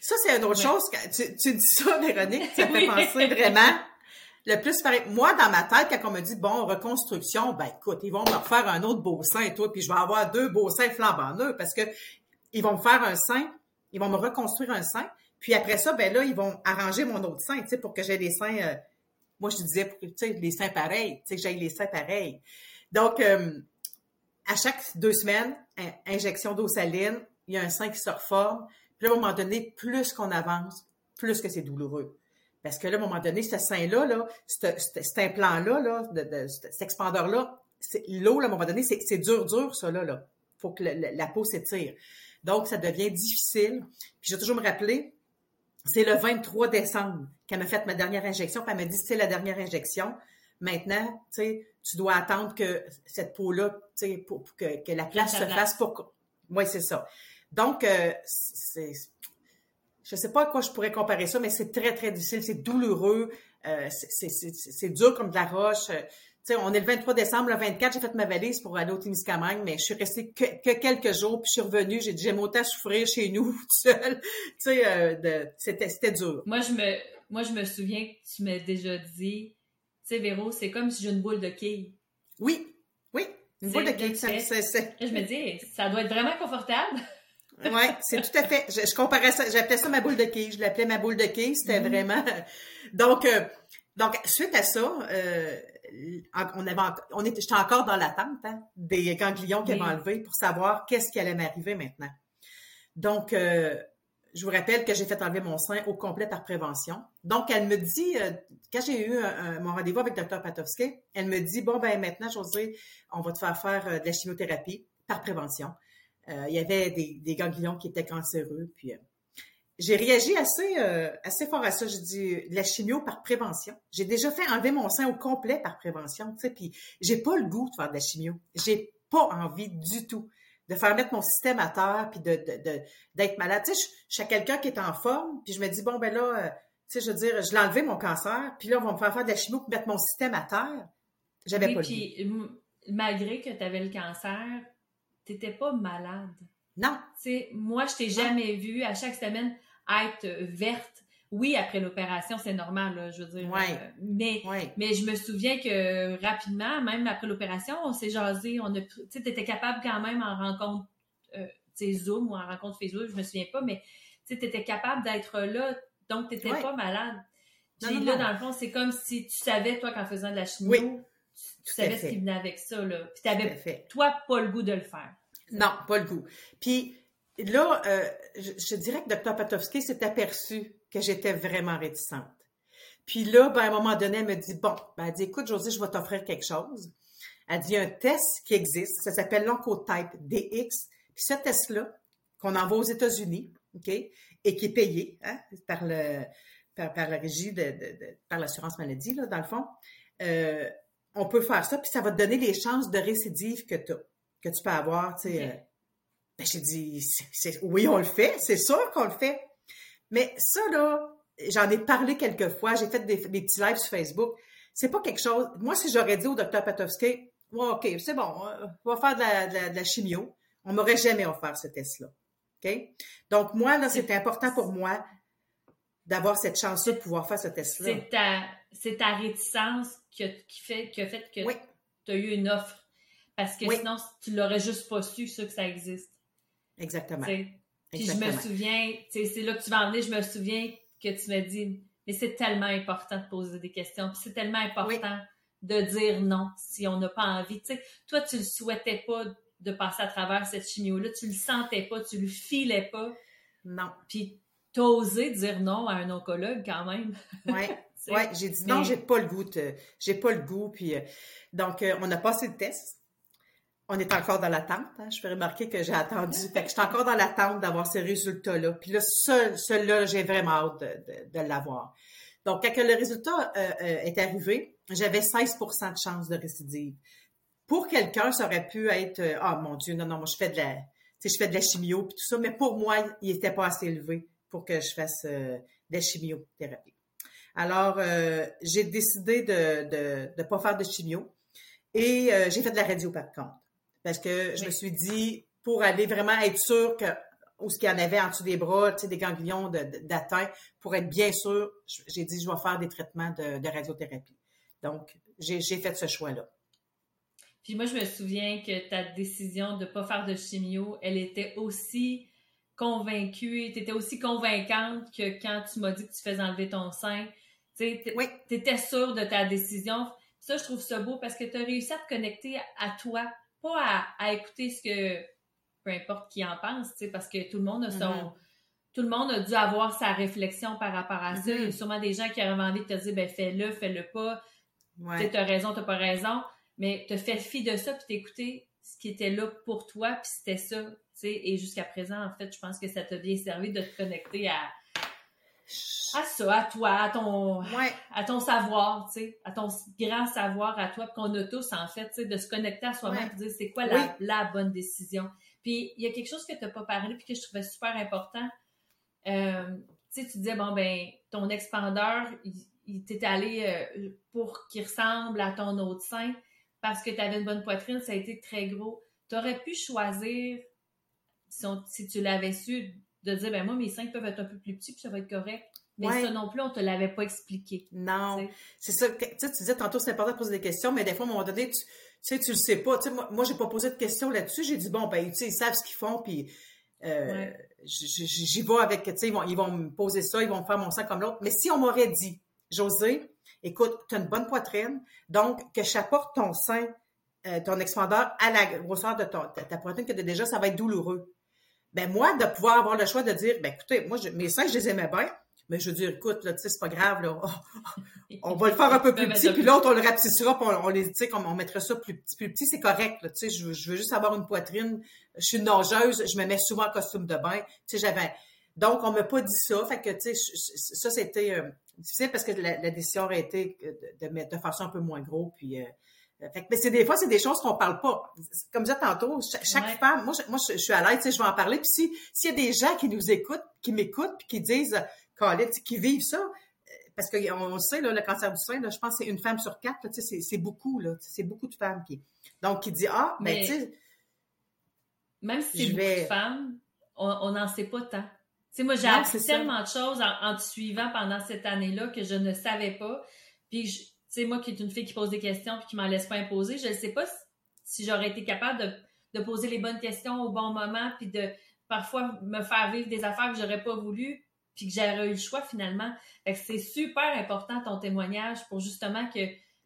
Speaker 2: c'est une autre chose. Tu, tu dis ça, Véronique, ça fait penser vraiment le plus pareil. Moi, dans ma tête, quand on me dit, bon, reconstruction, ben écoute, ils vont me refaire un autre beau sein, toi, puis je vais avoir deux beaux seins flambant neufs parce que ils vont me faire un sein, ils vont me reconstruire un sein, puis après ça, ben là, ils vont arranger mon autre sein, tu sais, pour que j'ai les seins. Euh, moi, je disais, tu sais, les seins pareils, tu sais, que j'ai les seins pareils. Donc, euh, à chaque deux semaines, injection d'eau saline, il y a un sein qui se reforme. Puis à un moment donné, plus qu'on avance, plus que c'est douloureux. Parce que là, à un moment donné, ce sein-là, là, cet implant-là, là, cet expandeur-là, l'eau, à un moment donné, c'est dur, dur, ça, là. là. faut que la peau s'étire. Donc, ça devient difficile. Puis, je vais toujours me rappeler, c'est le 23 décembre qu'elle m'a fait ma dernière injection. Puis, elle m'a dit, c'est la dernière injection. Maintenant, tu dois attendre que cette peau-là, pour, que, que, la place se fasse pour... Oui, c'est ça. Donc, euh, c'est... Je sais pas à quoi je pourrais comparer ça, mais c'est très, très difficile. C'est douloureux. Euh, c'est dur comme de la roche. Sais, on est le 23 décembre, le 24, j'ai fait ma valise pour aller au Témiscamingue, mais je suis restée que, quelques jours, puis je suis revenue, j'ai dit, j'aime autant souffrir chez nous, <laughs> tout seul. tu sais, euh, c'était dur.
Speaker 1: Moi, je me, moi, je me souviens que tu m'as déjà dit, tu sais, Véro, c'est comme si j'ai une boule de quille.
Speaker 2: Oui, oui, une boule de quille.
Speaker 1: je me dis, ça doit être vraiment confortable. <laughs>
Speaker 2: oui, c'est tout à fait. Je, comparais ça, j'appelais ça ma boule de quille. Je l'appelais ma boule de quille. C'était mm-hmm. vraiment. Donc, euh, donc suite à ça, euh, on avait, on était, j'étais encore dans l'attente hein, des ganglions qu'elle m'a enlevés pour savoir qu'est-ce qui allait m'arriver maintenant. Donc, euh, je vous rappelle que j'ai fait enlever mon sein au complet par prévention. Donc, elle me dit, euh, quand j'ai eu mon rendez-vous avec Dr. Patowski, elle me dit, bon, ben maintenant, José, on va te faire faire euh, de la chimiothérapie par prévention. il y avait des, des, ganglions qui étaient cancéreux, puis j'ai réagi assez, euh, assez fort à ça. J'ai dit la chimio par prévention. J'ai déjà fait enlever mon sein au complet par prévention, tu sais, puis j'ai pas le goût de faire de la chimio. J'ai pas envie du tout de faire mettre mon système à terre puis de, d'être malade. Tu sais, je, suis quelqu'un qui est en forme, puis je me dis bon ben là, euh, tu sais, je veux dire, je l'ai enlevé mon cancer, puis là on va me faire faire de la chimio pour mettre mon système à terre. J'avais pas le goût.
Speaker 1: Malgré que tu avais le cancer, t'étais pas malade.
Speaker 2: Non.
Speaker 1: Tu sais, moi je t'ai jamais vu à chaque semaine être verte. Oui, après l'opération, c'est normal, je veux dire. Euh, mais, mais je me souviens que rapidement, même après l'opération, on s'est jasé, on a, tu étais capable quand même en rencontre, euh, tu sais, Zoom ou en rencontre Facebook, je me souviens pas, mais tu étais capable d'être là, donc tu n'étais pas malade. Puis là, dans le fond, c'est comme si tu savais, toi, qu'en faisant de la chimio, tu, savais ce qui venait avec ça, là. Puis t'avais, toi, pas le goût de le faire.
Speaker 2: Non, pas le goût. Puis là, euh, je, dirais que Dr. Patowski s'est aperçu que j'étais vraiment réticente. Puis là, ben, à un moment donné, elle me dit, bon, ben, elle dit, écoute, Josie, je vais t'offrir quelque chose. Elle dit, il y a un test qui existe, ça s'appelle l'Oncotype DX. Puis ce test-là, qu'on envoie aux États-Unis, OK, et qui est payé hein, par, le, par, la régie, de, par l'assurance maladie, là, dans le fond, euh, on peut faire ça, puis ça va te donner les chances de récidive que, que tu peux avoir, tu sais, euh, ben, j'ai dit, oui, on le fait, c'est sûr qu'on le fait. Mais ça, là, j'en ai parlé quelques fois, j'ai fait des, petits lives sur Facebook. C'est pas quelque chose. Moi, si j'aurais dit au docteur Patowski, OK, c'est bon, on va faire de la, chimio, on m'aurait jamais offert ce test-là. OK? Donc, moi, là, c'était important pour moi d'avoir cette chance-là de pouvoir faire ce test-là.
Speaker 1: C'est ta, réticence qui, fait, qui a fait que tu as eu une offre. Parce que sinon, tu l'aurais juste pas su, ça, que ça existe.
Speaker 2: Exactement.
Speaker 1: Puis je me souviens, c'est là que tu vas en venir, je me souviens que tu m'as dit, mais c'est tellement important de poser des questions, puis c'est tellement important de dire non si on n'a pas envie. toi, tu ne souhaitais pas de passer à travers cette chimio-là, tu le sentais pas, tu le filais pas.
Speaker 2: Non.
Speaker 1: Puis t'as osé dire non à un oncologue quand même.
Speaker 2: Oui. <laughs> ouais, j'ai dit non, j'ai pas le goût, j'ai pas le goût. Puis euh, donc euh, on a passé le test on est encore dans l'attente. Hein. Je peux remarquer que j'ai attendu. Fait que je suis encore dans l'attente d'avoir ces résultats-là. Puis là, celui-là, j'ai vraiment hâte de, l'avoir. Donc, quand le résultat euh, euh, est arrivé, j'avais 16 de chance de récidive. Pour quelqu'un, ça aurait pu être Ah oh, mon Dieu, non, non, moi je fais de la je fais de la chimio puis tout ça, mais pour moi, il n'était pas assez élevé pour que je fasse euh, de la chimiothérapie. Alors, j'ai décidé de ne pas faire de chimio et j'ai fait de la radio par contre. Parce que je me suis dit, pour aller vraiment être sûr que où ce qu'il y en avait en dessous des bras, tu sais, des ganglions d'atteint, pour être bien sûr, j'ai dit, je vais faire des traitements de, radiothérapie. Donc, j'ai fait ce choix-là.
Speaker 1: Puis moi, je me souviens que ta décision de ne pas faire de chimio, elle était aussi convaincue, tu étais aussi convaincante que quand tu m'as dit que tu faisais enlever ton sein. Tu oui. étais sûre de ta décision. Ça, je trouve ça beau parce que tu as réussi à te connecter à toi pas à, écouter ce que peu importe qui en pense, tu sais, parce que tout le monde a son. Mm-hmm. Tout le monde a dû avoir sa réflexion par rapport à ça. Il y a mm-hmm. sûrement des gens qui auraient envie de te dire ben fais-le, fais-le pas. Tu as raison, t'as pas raison. Mais te fais fi de ça puis t'écouter ce qui était là pour toi, puis c'était ça. Et jusqu'à présent, en fait, je pense que ça t'a bien servi de te connecter à, à ça, à toi, à ton, à ton savoir, tu sais, à ton grand savoir à toi, qu'on a tous, en fait, tu sais, de se connecter à soi-même et dire c'est quoi la, bonne décision. Puis, il y a quelque chose que tu n'as pas parlé puis que je trouvais super important. Euh, tu sais, tu disais, bon, ben, ton expandeur, il, t'est allé euh, pour qu'il ressemble à ton autre sein parce que tu avais une bonne poitrine, ça a été très gros. Tu aurais pu choisir, si, si tu l'avais su, de dire, ben moi, mes seins peuvent être un peu plus petits, puis ça va être correct. Mais ça non plus, on te l'avait pas expliqué.
Speaker 2: Non. C'est ça. Tu, sais, tu disais tantôt, c'est important de poser des questions, mais des fois, à un moment donné, tu, tu sais, tu le sais pas. Tu sais, moi, moi j'ai pas posé de questions là-dessus. J'ai dit, bon, ben, tu sais, ils savent ce qu'ils font, puis euh, j'y vais avec, tu sais, ils vont, ils vont me poser ça, ils vont me faire mon sang comme l'autre. Mais si on m'aurait dit, José, écoute, tu as une bonne poitrine, donc que j'apporte ton sein, euh, ton expandeur à la grosseur de ta, ta poitrine que déjà, ça va être douloureux ben moi, de pouvoir avoir le choix de dire, ben écoutez, moi, mes seins, je les aimais bien, mais je veux dire, écoute, là, tu sais, c'est pas grave, là, on, va le faire un peu <laughs> plus petit, puis l'autre, on le rapetissera, puis on, les, tu sais, on, mettra ça plus petit, plus petit, c'est correct, là, tu sais, je, veux juste avoir une poitrine, je suis une nageuse, je me mets souvent en costume de bain, tu sais, j'avais, donc, on m'a pas dit ça, fait que, tu sais, ça, c'était euh, difficile parce que la, décision aurait été de, de, mettre, de faire ça un peu moins gros, puis... Euh, mais c'est des fois, c'est des choses qu'on parle pas. Comme je disais tantôt, chaque, femme, moi, je, moi, je, suis à l'aise, tu sais, je vais en parler. Puis si, s'il y a des gens qui nous écoutent, qui m'écoutent, puis qui disent, qui vivent ça, euh, parce qu'on sait, là, le cancer du sein, là, je pense que c'est une femme sur quatre, tu sais, c'est beaucoup, là. C'est beaucoup de femmes qui. Donc, qui dit, ah, ben, tu sais.
Speaker 1: Même si c'est beaucoup de femmes, on n'en sait pas tant. Tu sais, moi, j'ai appris tellement de choses en, en te suivant pendant cette année-là que je ne savais pas. Puis, je, sais, moi qui est une fille qui pose des questions puis qui m'en laisse pas imposer, je ne sais pas si, j'aurais été capable de, poser les bonnes questions au bon moment puis de parfois me faire vivre des affaires que j'aurais pas voulu puis que j'aurais eu le choix finalement. c'est super important ton témoignage pour justement que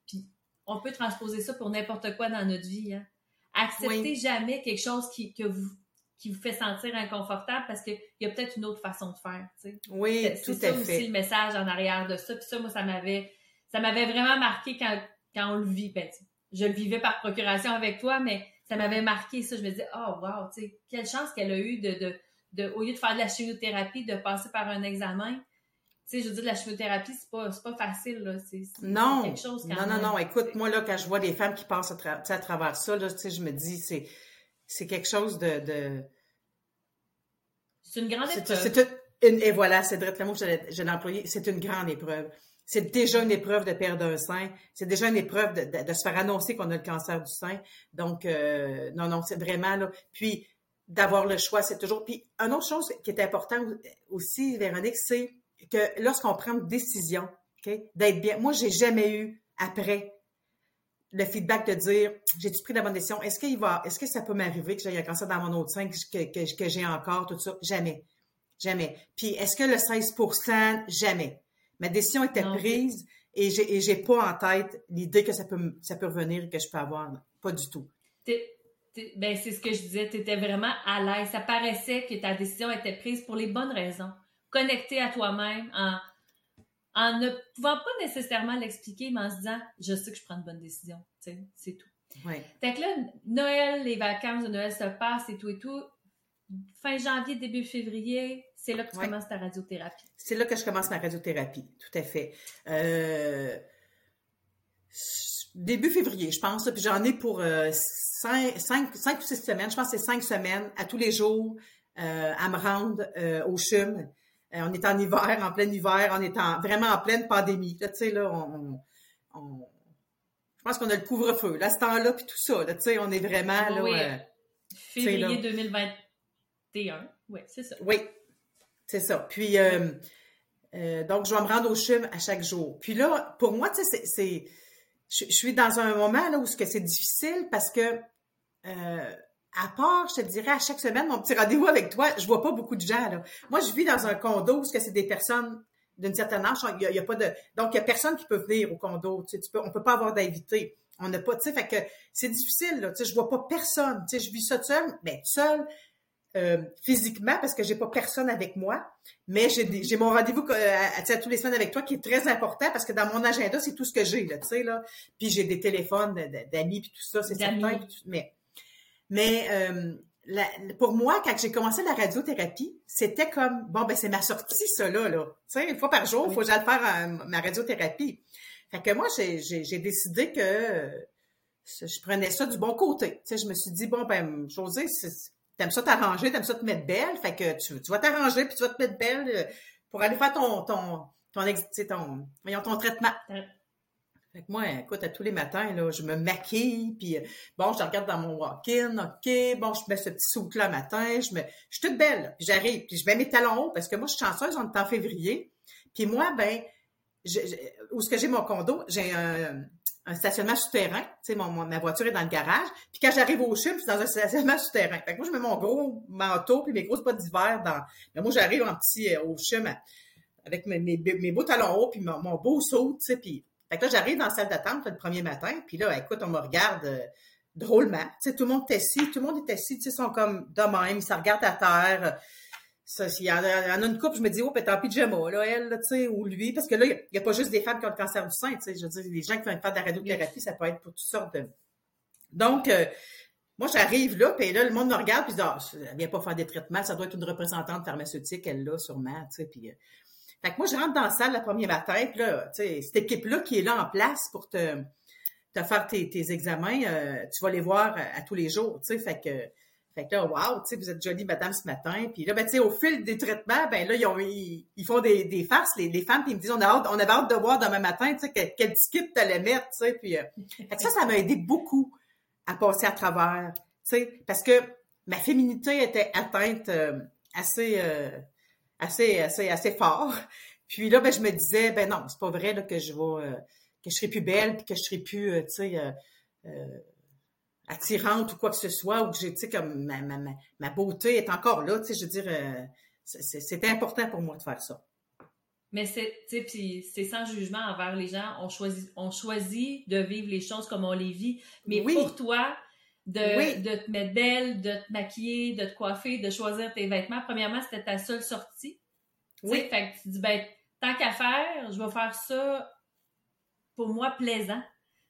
Speaker 1: puis on peut transposer ça pour n'importe quoi dans notre vie. Hein. Acceptez jamais quelque chose qui, que vous, qui vous fait sentir inconfortable parce qu'il y a peut-être une autre façon de faire.
Speaker 2: Oui, tout à fait. C'est ça
Speaker 1: aussi le message en arrière de ça. Puis ça, moi, ça m'avait ça m'avait vraiment marqué quand, quand on le vit. Ben, je le vivais par procuration avec toi, mais ça m'avait marqué ça. Je me disais, oh wow, tu sais, quelle chance qu'elle a eu de, de, au lieu de faire de la chimiothérapie, de passer par un examen. Tu sais, je veux dire, la chimiothérapie, c'est pas, pas facile, là. C'est,
Speaker 2: non. quelque chose Non, non, non. Écoute, moi, là, quand je vois des femmes qui passent à, à travers ça, là, tu sais, je me dis, c'est, c'est quelque chose de, de...
Speaker 1: C'est une grande épreuve.
Speaker 2: C'est, et voilà, c'est le mot que je l'ai employé. C'est une grande épreuve c'est déjà une épreuve de perdre un sein. C'est déjà une épreuve de, se faire annoncer qu'on a le cancer du sein. Donc, euh, non, non, c'est vraiment là. Puis, d'avoir le choix, c'est toujours. Puis, une autre chose qui est importante aussi, Véronique, c'est que lorsqu'on prend une décision, d'être bien. Moi, j'ai jamais eu après le feedback de dire j'ai-tu pris la bonne décision? Est-ce qu'il va, est-ce que ça peut m'arriver que j'ai un cancer dans mon autre sein que j'ai encore, tout ça? Jamais. Jamais. Puis est-ce que le 16% Jamais. Ma décision était prise et j'ai, j'ai pas en tête l'idée que ça peut, ça peut revenir et que je peux avoir. Pas du tout.
Speaker 1: ben, c'est ce que je disais. Tu étais vraiment à l'aise. Ça paraissait que ta décision était prise pour les bonnes raisons. Connectée à toi-même en, en ne pouvant pas nécessairement l'expliquer, mais en se disant, je sais que je prends une bonne décision. c'est tout.
Speaker 2: Ouais.
Speaker 1: Fait que là, Noël, les vacances de Noël se passent et tout et tout. Fin janvier, début février, c'est là que tu commences ta radiothérapie.
Speaker 2: C'est là que je commence ma radiothérapie, tout à fait. Euh, début février, je pense, puis j'en ai pour euh, cinq, ou six semaines, je pense que c'est cinq semaines, à tous les jours, euh, à me rendre au CHUM. on est en hiver, en plein hiver, on est vraiment en pleine pandémie. Là, tu sais, là, on, je pense qu'on a le couvre-feu, là, ce temps-là, puis tout ça, tu sais, on est vraiment, là... Oui.
Speaker 1: Février 2021, oui, c'est ça.
Speaker 2: Oui, c'est ça. Puis, euh, euh, donc, je vais me rendre au CHUM à chaque jour. Puis là, pour moi, tu sais, c'est, je, suis dans un moment là où c'est difficile parce que, euh, à part, je te dirais, à chaque semaine, mon petit rendez-vous avec toi, je vois pas beaucoup de gens. Là. Moi, je vis dans un condo où c'est des personnes d'une certaine âge. Il y, a, pas de, donc il y a personne qui peut venir au condo. Tu sais, on peut pas avoir d'invités. On n'a pas, tu sais, fait que c'est difficile, là. Tu sais, je vois pas personne. Tu sais, je vis ça seule, mais seule, euh, physiquement parce que j'ai pas personne avec moi, mais j'ai mon rendez-vous euh, à, à, tous les semaines avec toi qui est très important parce que dans mon agenda c'est tout ce que j'ai là, tu sais là. Puis j'ai des téléphones d'amis puis tout ça, c'est certain. Mais mais euh, pour moi, quand j'ai commencé la radiothérapie, c'était comme bon ben c'est ma sortie ça là là. Tu sais une fois par jour, il faut que j'aille faire ma radiothérapie. Fait que moi j'ai décidé que je prenais ça du bon côté. Tu sais, je me suis dit bon ben José, t'aimes ça t'arranger, t'aimes ça te mettre belle, fait que tu, tu vas t'arranger puis tu vas te mettre belle euh, pour aller faire ton ton ton ton voyons ton traitement. Fait que moi, écoute, à tous les matins, là, je me maquille, puis euh, bon, je regarde dans mon walk-in, OK, bon, je mets ce petit souk-là matin, je me, je suis toute belle, puis j'arrive, puis je mets mes talons hauts, parce que moi, je suis chanceuse, on est en février, puis moi, ben, je, où ce que j'ai mon condo, j'ai un, un stationnement souterrain. Tu sais, mon, ma voiture est dans le garage. Puis quand j'arrive au chum, c'est dans un stationnement souterrain. Fait que moi, je mets mon gros manteau puis mes grosses bottes d'hiver dans... Mais moi, j'arrive en petit euh, au chum avec mes, mes, mes, beaux talons hauts puis mon, beau saut, tu sais. Puis... Fait que là, j'arrive dans la salle d'attente le premier matin. Puis là, écoute, on me regarde euh, drôlement. Tu sais, tout le monde est assis. Tout le monde est assis. Tu sais, ils sont comme de même. Ils se regardent à terre. Ça, il y, en a, une couple, je me dis, oh, peut-être en pyjama, là, elle, tu sais, ou lui, parce que là, il n'y a, pas juste des femmes qui ont le cancer du sein, tu sais, je veux dire, les gens qui veulent faire de la radiothérapie, ça peut être pour toutes sortes de... Donc, euh, moi, j'arrive là, puis là, le monde me regarde, puis dis, ah, elle vient pas faire des traitements, ça doit être une représentante pharmaceutique, elle, là, sûrement, tu sais, puis... Euh... Fait que moi, je rentre dans la salle le premier matin, puis là, tu sais, cette équipe-là qui est là en place pour te, faire tes, tes examens, euh, tu vas les voir à, à tous les jours, tu sais, fait que fait que là, wow, tu sais, vous êtes jolie madame ce matin. Puis là, ben, tu sais, au fil des traitements, ben là, ils, ont, ils, font des, des farces, les, les femmes, puis ils me disent, on, a hâte, on avait hâte de voir demain matin, tu sais, quel, quel tu allais mettre, tu sais. Puis euh, ça, ça m'a aidé beaucoup à passer à travers, tu sais, parce que ma féminité était atteinte euh, assez, euh, assez, assez, assez fort. Puis là, ben, je me disais, ben non, c'est pas vrai là, que je vais, que je serai plus belle, puis que je serai plus, tu sais, attirante ou quoi que ce soit, ou que j'ai, tu sais, comme ma, ma, ma, beauté est encore là, tu sais, je veux dire, euh, c'était important pour moi de faire ça.
Speaker 1: Mais c'est, tu sais, puis c'est sans jugement envers les gens. On choisit, on choisit de vivre les choses comme on les vit. Mais pour toi, de, de te mettre belle, de te maquiller, de te coiffer, de choisir tes vêtements, premièrement, c'était ta seule sortie. Oui. fait que tu dis, ben, tant qu'à faire, je vais faire ça pour moi plaisant.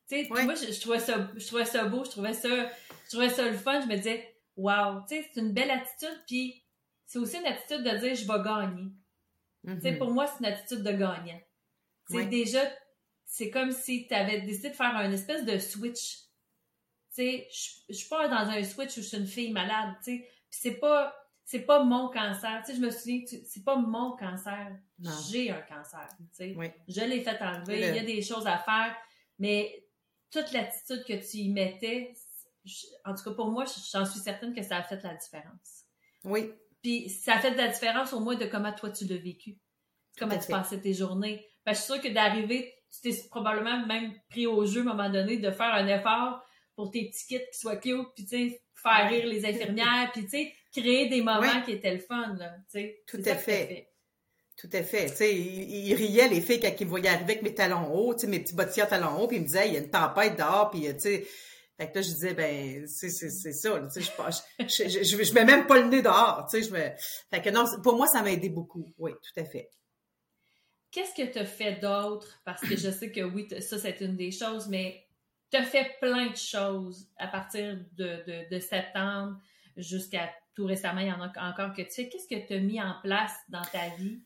Speaker 1: Tu sais, moi, je, trouvais ça, je trouvais ça beau, je trouvais ça, je trouvais ça le fun. Je me disais, wow, tu sais, c'est une belle attitude. Puis c'est aussi une attitude de dire, je vais gagner. Tu sais, mm-hmm. pour moi, c'est une attitude de gagnant. Tu déjà, c'est comme si tu avais décidé de faire un espèce de switch. Tu sais, je, suis pas dans un switch où je suis une fille malade, tu sais. Puis c'est pas, c'est pas mon cancer. Tu sais, je me souviens, c'est pas mon cancer. J'ai un cancer, tu sais. Je l'ai fait enlever, il y a des choses à faire, mais toute l'attitude que tu y mettais, en tout cas pour moi, j'en suis certaine que ça a fait la différence.
Speaker 2: Oui.
Speaker 1: Puis ça a fait la différence au moins de comment toi tu l'as vécu, comment tu passais tes journées. je suis sûre que d'arriver, tu t'es probablement même pris au jeu à un moment donné de faire un effort pour tes petits kits qui soient cute, puis tu sais, faire rire les infirmières, puis tu sais, créer des moments qui étaient le fun, là, tu sais.
Speaker 2: Tout à fait. Tout à fait. Tu sais, il, riait les filles quand ils me voyaient arriver avec mes talons hauts, tu sais, mes petits bottillons talons hauts, puis il me disait, il y a une tempête dehors, puis tu sais. Fait que là, je disais, ben, c'est, ça, tu sais, je, je, je, je, mets même pas le nez dehors, tu sais, je me... Fait que non, pour moi, ça m'a aidé beaucoup, oui, tout à fait.
Speaker 1: Qu'est-ce que tu as fait d'autre? Parce que je sais que oui, ça, c'est une des choses, mais tu as fait plein de choses à partir de, de, de septembre jusqu'à tout récemment, il y en a encore que tu sais. Qu'est-ce que tu as mis en place dans ta vie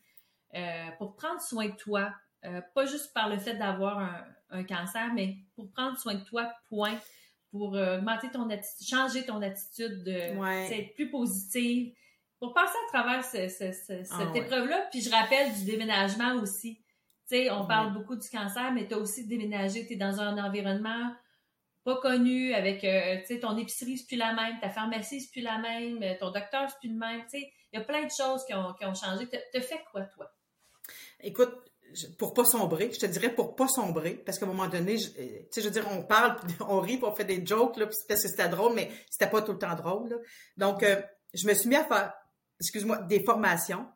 Speaker 1: euh, pour prendre soin de toi, euh, pas juste par le fait d'avoir un, cancer, mais pour prendre soin de toi, point, pour euh, augmenter ton attitude, changer ton attitude, de être plus positive, pour passer à travers cette ah épreuve-là. Puis je rappelle du déménagement aussi. Tu sais, on parle beaucoup du cancer, mais tu as aussi déménagé, tu es dans un environnement pas connu, avec, tu sais, ton épicerie, c'est plus la même, ta pharmacie, c'est plus la même, ton docteur, c'est plus le même, tu sais. Il y a plein de choses qui ont, qui ont changé. Te fait quoi, toi?
Speaker 2: Écoute, pour pas sombrer, je te dirais pour pas sombrer, parce qu'à un moment donné, euh, tu sais, je veux dire, on parle, <laughs> on rit, on fait des jokes, là, c'était drôle, mais c'était pas tout le temps drôle. Donc, euh, je me suis mis à faire, excuse-moi, des formations,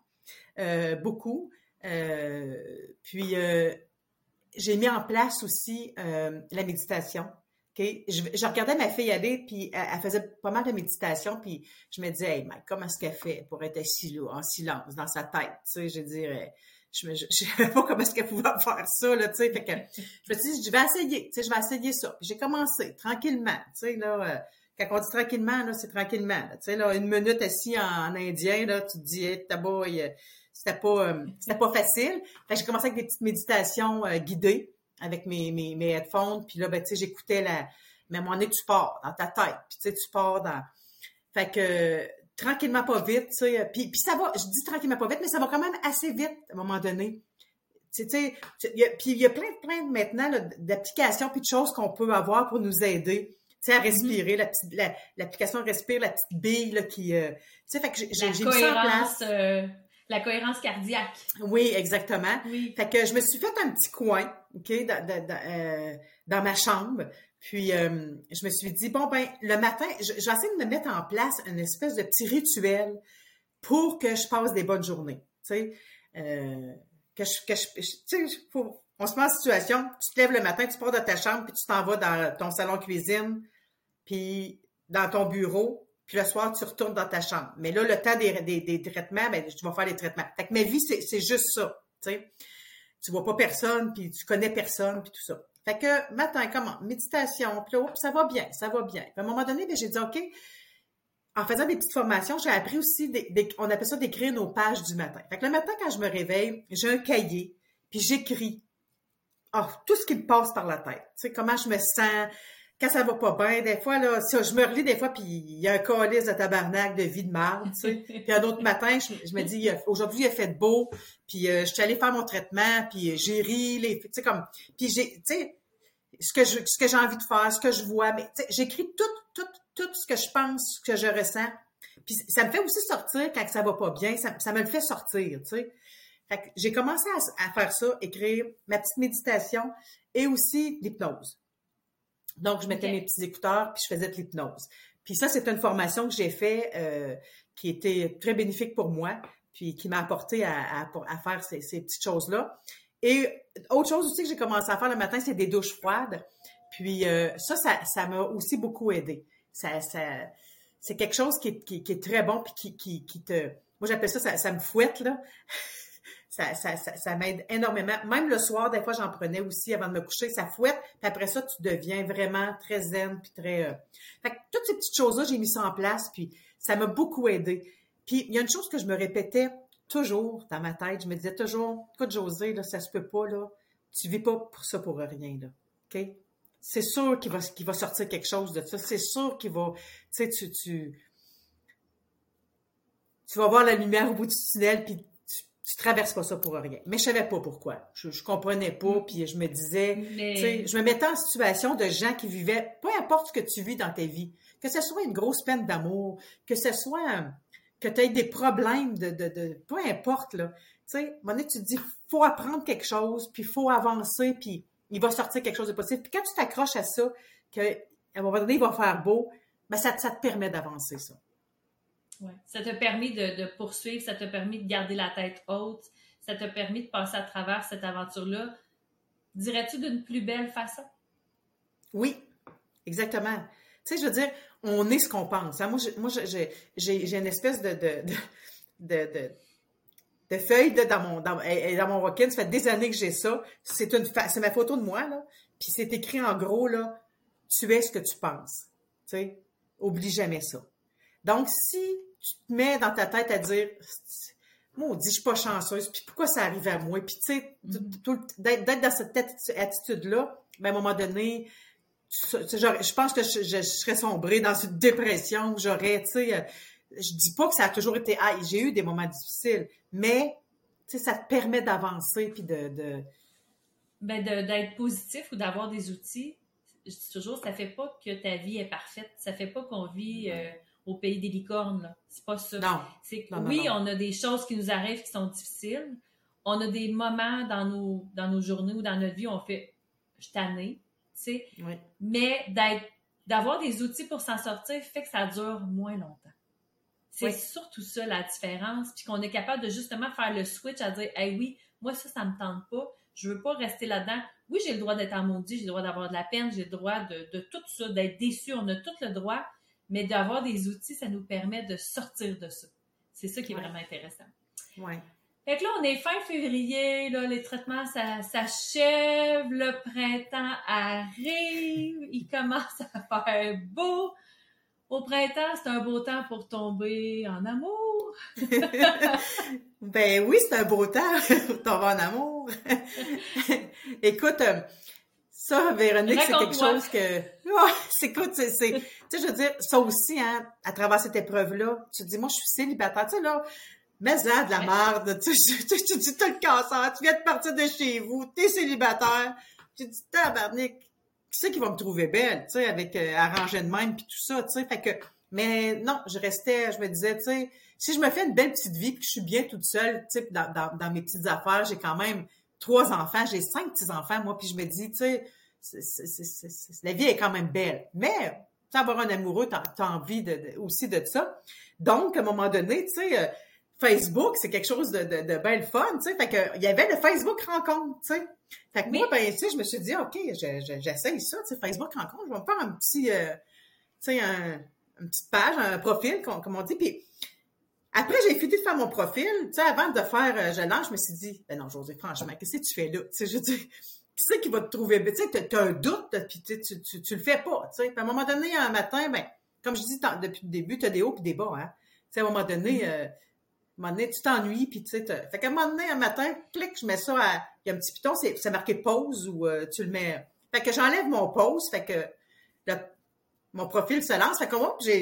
Speaker 2: euh, beaucoup. puis, j'ai mis en place aussi la méditation. Je, regardais ma fille aller, puis elle, faisait pas mal de méditation, puis je me disais, hey, Mike, comment est-ce qu'elle fait pour être assise en silence, dans sa tête, tu sais, je dirais, je ne savais pas comment est-ce qu'elle pouvait <laughs> faire ça, là, tu sais, fait que je me suis dit, je vais essayer, tu sais, je vais essayer ça. Puis j'ai commencé, tranquillement, tu sais, là, euh, quand on dit tranquillement, là, c'est tranquillement, tu sais, là, une minute assis en, indien, là, tu te dis, hey, boy, c'était pas, euh, c'était pas facile. Fait que j'ai commencé avec des petites méditations euh, guidées, avec mes, mes, mes headphones. Puis là, ben, tu sais, j'écoutais la... Mais à un moment tu pars dans ta tête. Puis tu sais, tu pars dans... Fait que tranquillement pas vite, tu sais. Puis, puis ça va, je dis tranquillement pas vite, mais ça va quand même assez vite à un moment donné. Tu sais, puis il y a plein, plein maintenant d'applications puis de choses qu'on peut avoir pour nous aider. Tu sais, à mm-hmm. respirer, la petite, l'application Respire, la petite bille là, qui... Euh, tu sais, fait que j'ai, j'ai mis ça en place.
Speaker 1: Euh, la cohérence cardiaque.
Speaker 2: Oui, exactement. Fait que je me suis fait un petit coin, OK, dans, euh, ma chambre. Puis euh, je me suis dit, bon, ben, le matin, je, vais essayer de me mettre en place une espèce de petit rituel pour que je passe des bonnes journées. Tu sais, euh, que je, que je, tu sais, on se met en situation, tu te lèves le matin, tu pars de ta chambre, puis tu t'en vas dans ton salon cuisine, puis dans ton bureau, puis le soir, tu retournes dans ta chambre. Mais là, le temps des, des, traitements, ben, tu vas faire les traitements. Fait que ma vie, c'est juste ça, tu sais. Tu vois pas personne, puis tu connais personne, puis tout ça. Fait que, matin, comment? Méditation, puis ça va bien, ça va bien. Puis à un moment donné, ben, j'ai dit, OK, en faisant des petites formations, j'ai appris aussi, des, on appelle ça d'écrire nos pages du matin. Fait que le matin, quand je me réveille, j'ai un cahier, puis j'écris oh, tout ce qui me passe par la tête. Tu sais, comment je me sens, quand ça va pas bien, des fois, là, ça, je me relis des fois, puis il y a un calice de tabarnak de vie de marde, tu sais. <laughs> puis un autre matin, je, me dis, aujourd'hui, il a fait beau, puis euh, je suis allée faire mon traitement, puis j'ai ri, les, tu sais, comme, puis j'ai, tu sais, ce que je, ce que j'ai envie de faire, ce que je vois, mais j'écris tout, tout, tout ce que je pense, ce que je ressens. Puis ça me fait aussi sortir quand ça va pas bien, ça, ça me le fait sortir, tu sais. Fait que j'ai commencé à, à, faire ça, écrire ma petite méditation et aussi l'hypnose. Donc, je mettais mes petits écouteurs, puis je faisais de l'hypnose. Puis ça, c'est une formation que j'ai fait euh, qui était très bénéfique pour moi, puis qui m'a apporté à, à, faire ces, ces petites choses-là. Et autre chose aussi que j'ai commencé à faire le matin, c'est des douches froides. Puis euh, ça, ça m'a aussi beaucoup aidé. Ça, ça, c'est quelque chose qui est, qui, qui est, très bon, puis qui, qui, qui te... Moi, j'appelle ça, ça, ça me fouette, là. Ça, ça, ça, m'aide énormément. Même le soir, des fois, j'en prenais aussi avant de me coucher. Ça fouette. Puis après ça, tu deviens vraiment très zen, puis très... Euh, fait que toutes ces petites choses-là, j'ai mis ça en place, puis ça m'a beaucoup aidé. Puis il y a une chose que je me répétais toujours dans ma tête. Je me disais toujours, écoute, José, là, ça se peut pas, là. Tu vis pas pour ça pour rien, là. OK? C'est sûr qu'il va, va sortir quelque chose de ça. C'est sûr qu'il va... Tu sais, tu tu vas voir la lumière au bout du tunnel, puis tu traverses pas ça pour rien. Mais je savais pas pourquoi. Je, je comprenais pas, puis je me disais, tu sais, je me mettais en situation de gens qui vivaient, peu importe ce que tu vis dans ta vie, que ce soit une grosse peine d'amour, que ce soit que tu aies des problèmes de, de, de, peu importe là. Tu sais, à tu te dis, faut apprendre quelque chose, puis faut avancer, puis il va sortir quelque chose de possible. Puis quand tu t'accroches à ça, que à un moment donné il va faire beau, ben ça, ça te permet d'avancer ça.
Speaker 1: Ça t'a permis de, poursuivre, ça t'a permis de garder la tête haute, ça t'a permis de passer à travers cette aventure-là. Dirais-tu d'une plus belle façon?
Speaker 2: Oui, exactement. Tu sais, je veux dire, on est ce qu'on pense. Hein. Moi, j'ai une espèce de, de, dans mon dans, mon rocket. Ça fait des années que j'ai ça. C'est c'est ma photo de moi là. Puis c'est écrit en gros là. Tu es ce que tu penses. Tu sais, oublie jamais ça. Donc si tu te mets dans ta tête à dire moi, dit, je suis pas chanceuse, puis pourquoi ça arrive à moi? Puis, tu sais, mm-hmm. d'être dans cette attitude-là, ben, à un moment donné, je pense que je, serais sombrée dans une dépression, j'aurais, tu sais, euh, je dis pas que ça a toujours été, ah, j'ai eu des moments difficiles, mais, tu sais, ça te permet d'avancer, puis de... de...
Speaker 1: Ben, d'être positif ou d'avoir des outils, je dis toujours, ça fait pas que ta vie est parfaite, ça fait pas qu'on vit... Euh, au pays des licornes. C'est pas ça.
Speaker 2: Non.
Speaker 1: C'est oui, on a des choses qui nous arrivent qui sont difficiles. On a des moments dans nos, dans nos journées ou dans notre vie où on fait je tu sais. Mais d'être, d'avoir des outils pour s'en sortir fait que ça dure moins longtemps. C'est surtout ça la différence, puis qu'on est capable de justement faire le switch à dire, hey oui, moi ça, ça me tente pas. Je veux pas rester là-dedans. Oui, j'ai le droit d'être en maudit, j'ai le droit d'avoir de la peine, j'ai le droit de, de tout ça, d'être déçu. On a tout le droit, mais d'avoir des outils, ça nous permet de sortir de ça. C'est ça qui est vraiment intéressant.
Speaker 2: Ouais.
Speaker 1: Fait que là, on est fin février, là, les traitements ça s'achèvent, le printemps arrive, <laughs> il commence à faire beau. Au printemps, c'est un beau temps pour tomber en amour. <laughs>
Speaker 2: ben oui, c'est un beau temps <laughs> pour tomber en amour. Écoute, euh, ça, Véronique, c'est quelque chose que... Oh, écoute, <laughs> c'est... Tu sais, je veux dire, ça aussi, hein, à travers cette épreuve-là, tu te dis, moi, je suis célibataire. Tu sais, là, mais là, de la merde. <laughs> Tu, tu, tu, tu, tu, le cancer, tu viens de partir de chez vous, t'es célibataire. Tu dis, tabarnak, qui c'est qui va me trouver belle, tu sais, avec euh, arrangé de même puis tout ça, tu sais. Fait que, mais non, je restais, je me disais, tu sais, si je me fais une belle petite vie puis que je suis bien toute seule, tu sais, dans, dans, dans, mes petites affaires, j'ai quand même trois enfants, j'ai cinq petits-enfants, moi, puis je me dis, tu sais, la vie est quand même belle. Mais, tu avoir un amoureux, t'as as envie de, aussi de ça. Donc, à un moment donné, tu sais, euh, Facebook, c'est quelque chose de, de, de bien le fun, tu sais. Fait que, il y avait le Facebook rencontre, tu sais. Fait que moi, ben, tu sais, je me suis dit, OK, j'essaye ça, tu sais, Facebook rencontre, je vais me faire un petit, euh, tu sais, un, une petite page, un profil, comme, on dit. Puis après, j'ai fini de faire mon profil, tu sais, avant de faire euh, je lance, je me suis dit, ben non, José, franchement, qu'est-ce que tu fais là? Tu sais, je dis, <laughs> qui c'est qui va te trouver? Tu sais, t'as un doute, puis tu, tu, tu, le fais pas, tu sais. Puis à un moment donné, un matin, ben, comme je dis depuis le début, t'as des hauts et des bas, hein. Tu sais, à un moment donné, mm-hmm. euh, un moment donné, tu t'ennuies, puis tu sais, fait qu'à un moment donné, un matin, clic, je mets ça à, il y a un petit piton, c'est marqué pause ou euh, tu le mets. Fait que j'enlève mon pause, fait que le, mon profil se lance, fait que